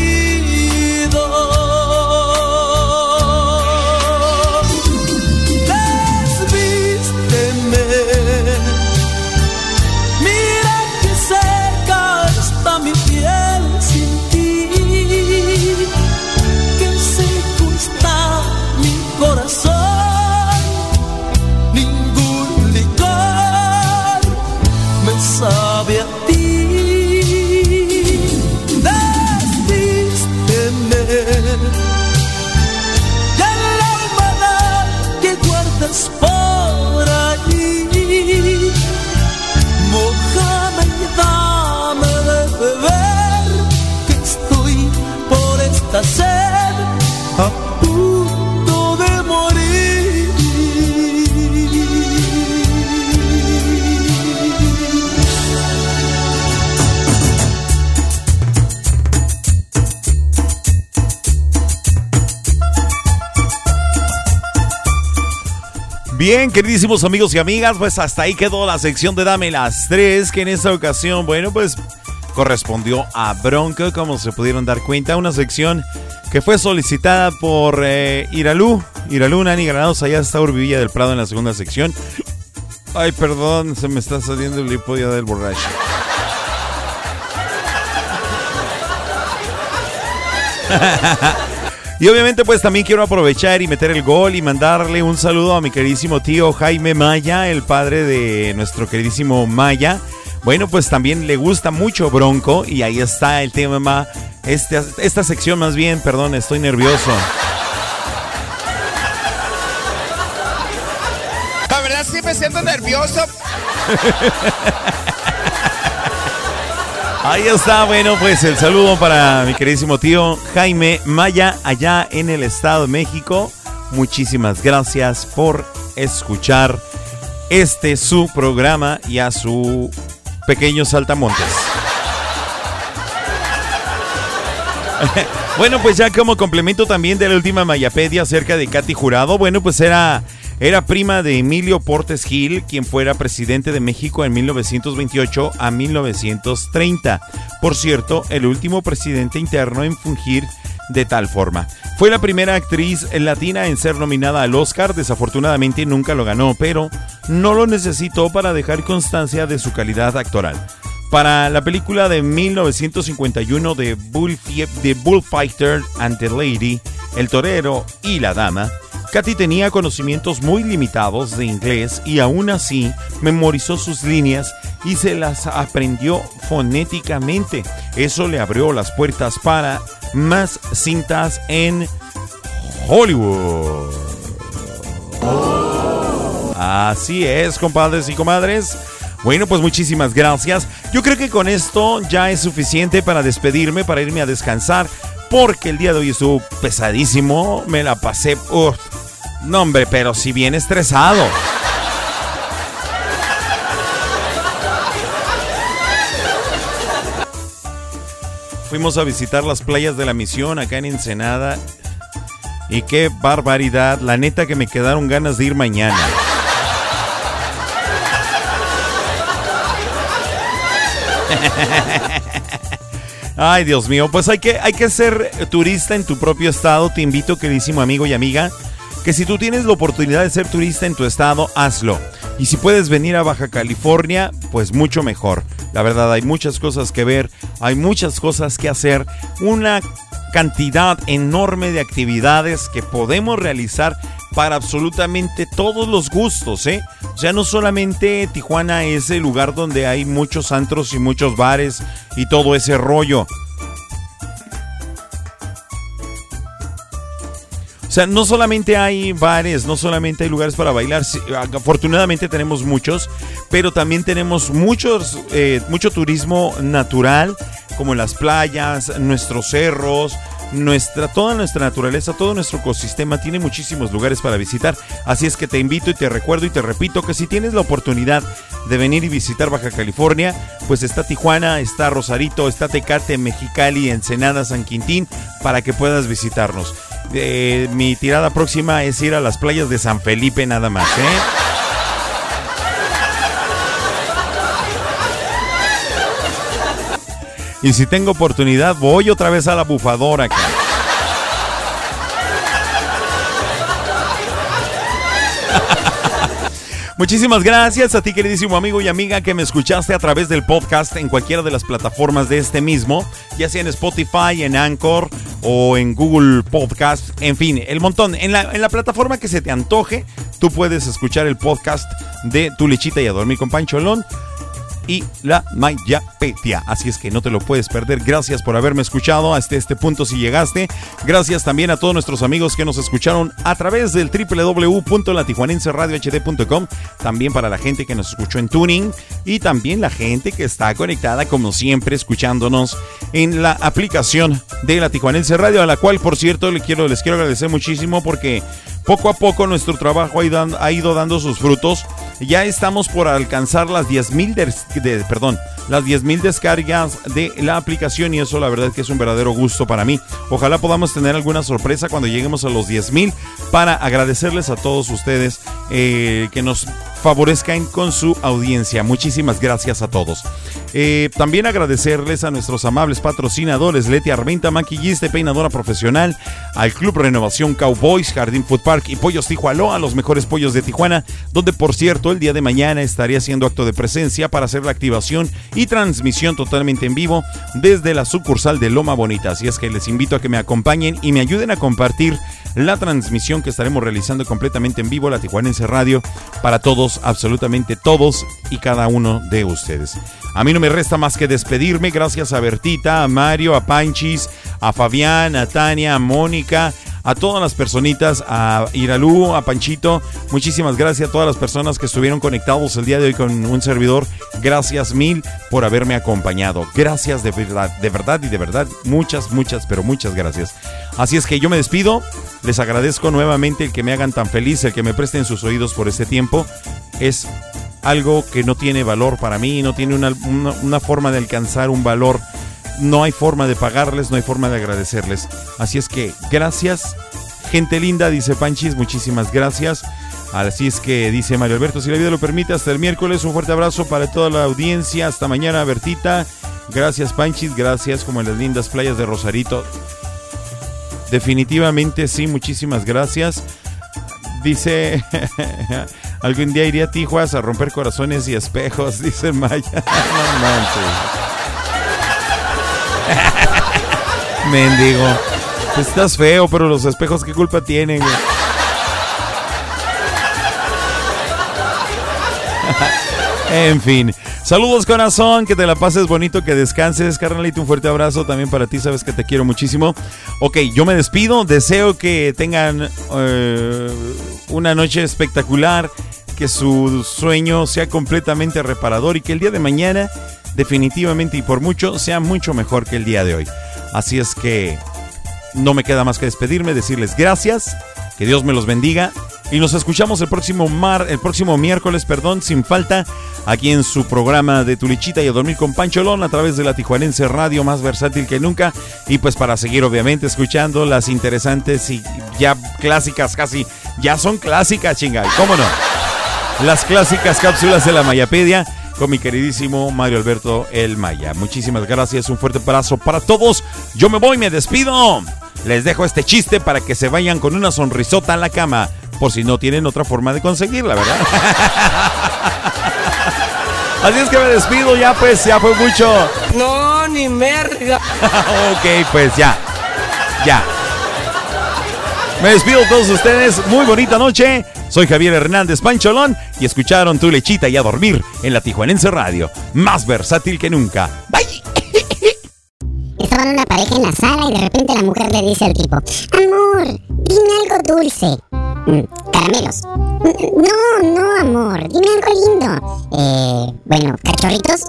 Bien, queridísimos amigos y amigas, pues hasta ahí quedó la sección de Dame las tres, que en esta ocasión, bueno, pues correspondió a Bronco, como se pudieron dar cuenta, una sección que fue solicitada por eh, Iralú, Iralú Nani Granados, allá está Urbivilla del Prado en la segunda sección. Ay, perdón, se me está saliendo el hipodia del borracho. Y obviamente pues también quiero aprovechar y meter el gol y mandarle un saludo a mi queridísimo tío Jaime Maya, el padre de nuestro queridísimo Maya. Bueno, pues también le gusta mucho Bronco y ahí está el tema, este, esta sección más bien, perdón, estoy nervioso. La verdad sí me siento nervioso. Ahí está, bueno, pues el saludo para mi queridísimo tío Jaime Maya allá en el Estado de México. Muchísimas gracias por escuchar este su programa y a su pequeño saltamontes. bueno, pues ya como complemento también de la última Mayapedia acerca de Katy Jurado, bueno, pues era, era prima de Emilio Portes Gil, quien fuera presidente de México en 1928 a 1930. Por cierto, el último presidente interno en fungir de tal forma. Fue la primera actriz latina en ser nominada al Oscar, desafortunadamente nunca lo ganó, pero no lo necesitó para dejar constancia de su calidad actoral. Para la película de 1951 de, Bullfie- de Bullfighter and the Lady, El Torero y la Dama, Katy tenía conocimientos muy limitados de inglés y aún así memorizó sus líneas y se las aprendió fonéticamente. Eso le abrió las puertas para más cintas en Hollywood. Así es, compadres y comadres. Bueno, pues muchísimas gracias. Yo creo que con esto ya es suficiente para despedirme, para irme a descansar, porque el día de hoy estuvo pesadísimo. Me la pasé, no hombre, pero si bien estresado. Fuimos a visitar las playas de la misión acá en Ensenada. Y qué barbaridad. La neta que me quedaron ganas de ir mañana. Ay, Dios mío, pues hay que, hay que ser turista en tu propio estado. Te invito, queridísimo amigo y amiga, que si tú tienes la oportunidad de ser turista en tu estado, hazlo. Y si puedes venir a Baja California, pues mucho mejor. La verdad, hay muchas cosas que ver, hay muchas cosas que hacer, una cantidad enorme de actividades que podemos realizar para absolutamente todos los gustos, ¿eh? O sea, no solamente Tijuana es el lugar donde hay muchos antros y muchos bares y todo ese rollo. Sea, no solamente hay bares, no solamente hay lugares para bailar, afortunadamente tenemos muchos, pero también tenemos muchos, eh, mucho turismo natural, como las playas, nuestros cerros, nuestra, toda nuestra naturaleza, todo nuestro ecosistema tiene muchísimos lugares para visitar. Así es que te invito y te recuerdo y te repito que si tienes la oportunidad de venir y visitar Baja California, pues está Tijuana, está Rosarito, está Tecate, Mexicali, Ensenada, San Quintín, para que puedas visitarnos. Mi tirada próxima es ir a las playas de San Felipe nada más, ¿eh? Y si tengo oportunidad, voy otra vez a la bufadora. Muchísimas gracias a ti, queridísimo amigo y amiga, que me escuchaste a través del podcast en cualquiera de las plataformas de este mismo, ya sea en Spotify, en Anchor o en Google Podcast, en fin, el montón. En la, en la plataforma que se te antoje, tú puedes escuchar el podcast de Tu Lechita y a Dormir con Pancholón y la Mayapedia. Así es que no te lo puedes perder. Gracias por haberme escuchado hasta este punto si llegaste. Gracias también a todos nuestros amigos que nos escucharon a través del www.latijuanenseradiohd.com. También para la gente que nos escuchó en Tuning y también la gente que está conectada como siempre escuchándonos en la aplicación de la Tijuanense Radio, a la cual por cierto les quiero, les quiero agradecer muchísimo porque poco a poco nuestro trabajo ha ido, dando sus frutos. Ya estamos por alcanzar las 10.000 de, perdón, las 10.000 descargas de la aplicación y eso la verdad que es un verdadero gusto para mí. Ojalá podamos tener alguna sorpresa cuando lleguemos a los 10.000 para agradecerles a todos ustedes eh, que nos favorezcan con su audiencia. Muchísimas gracias a todos. Eh, también agradecerles a nuestros amables patrocinadores, Leti Armenta, maquillista y peinadora profesional, al Club Renovación Cowboys, Jardín Food Y Pollos Tijuana, a los mejores pollos de Tijuana, donde por cierto el día de mañana estaré haciendo acto de presencia para hacer la activación y transmisión totalmente en vivo desde la sucursal de Loma Bonita. Así es que les invito a que me acompañen y me ayuden a compartir la transmisión que estaremos realizando completamente en vivo, la Tijuanense Radio, para todos, absolutamente todos y cada uno de ustedes. A mí no me resta más que despedirme, gracias a Bertita, a Mario, a Panchis, a Fabián, a Tania, a Mónica, a todas las personitas, a Iralú, a Panchito, muchísimas gracias a todas las personas que estuvieron conectados el día de hoy con un servidor. Gracias mil por haberme acompañado. Gracias de verdad, de verdad y de verdad. Muchas, muchas, pero muchas gracias. Así es que yo me despido. Les agradezco nuevamente el que me hagan tan feliz, el que me presten sus oídos por este tiempo. Es algo que no tiene valor para mí, no tiene una, una- una forma de alcanzar un valor. No hay forma de pagarles, no hay forma de agradecerles. Así es que gracias, gente linda, dice Panchis, muchísimas gracias. Así es que dice Mario Alberto, si la vida lo permite, hasta el miércoles. Un fuerte abrazo para toda la audiencia. Hasta mañana, Bertita. Gracias, Panchis. Gracias, como en las lindas playas de Rosarito. Definitivamente sí, muchísimas gracias. Dice, algún día iría a Tijuas a romper corazones y espejos, dice Maya. No manches. Mendigo. Estás feo, pero los espejos, ¿qué culpa tienen? En fin. Saludos corazón, que te la pases bonito, que descanses, carnalito, un fuerte abrazo también para ti, sabes que te quiero muchísimo. Ok, yo me despido, deseo que tengan eh, una noche espectacular, que su sueño sea completamente reparador y que el día de mañana definitivamente y por mucho sea mucho mejor que el día de hoy. Así es que no me queda más que despedirme, decirles gracias, que Dios me los bendiga y nos escuchamos el próximo mar, el próximo miércoles, perdón, sin falta, aquí en su programa de Tulichita y a dormir con Pancholón a través de la Tijuanense Radio más versátil que nunca y pues para seguir obviamente escuchando las interesantes y ya clásicas casi, ya son clásicas, chinga, ¿cómo no? Las clásicas cápsulas de la Mayapedia con mi queridísimo Mario Alberto El Maya. Muchísimas gracias, un fuerte abrazo para todos. Yo me voy, me despido. Les dejo este chiste para que se vayan con una sonrisota a la cama, por si no tienen otra forma de conseguirla, ¿verdad? Así es que me despido, ya pues, ya fue mucho. No, ni merga. ok, pues ya, ya. Me despido de todos ustedes, muy bonita noche. Soy Javier Hernández Pancholón y escucharon Tu Lechita y a dormir en la Tijuanense Radio, más versátil que nunca. Bye. Estaban una pareja en la sala y de repente la mujer le dice al tipo, amor, dime algo dulce. "Mm, caramelos. "Mm, No, no, amor, dime algo lindo. Eh, bueno, cachorritos.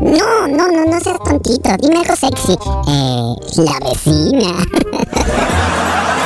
No, no, no, no seas tontito, dime algo sexy. Eh, la vecina.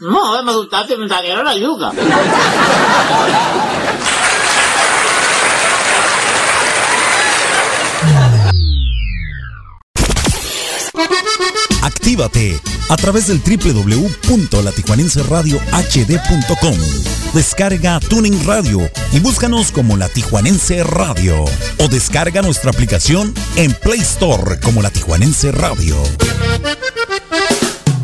No, me asustaste, me salieron la yuca. Actívate a través del www.latijuanenseradiohd.com. Descarga Tuning Radio y búscanos como La Tijuanense Radio. O descarga nuestra aplicación en Play Store como La Tijuanense Radio.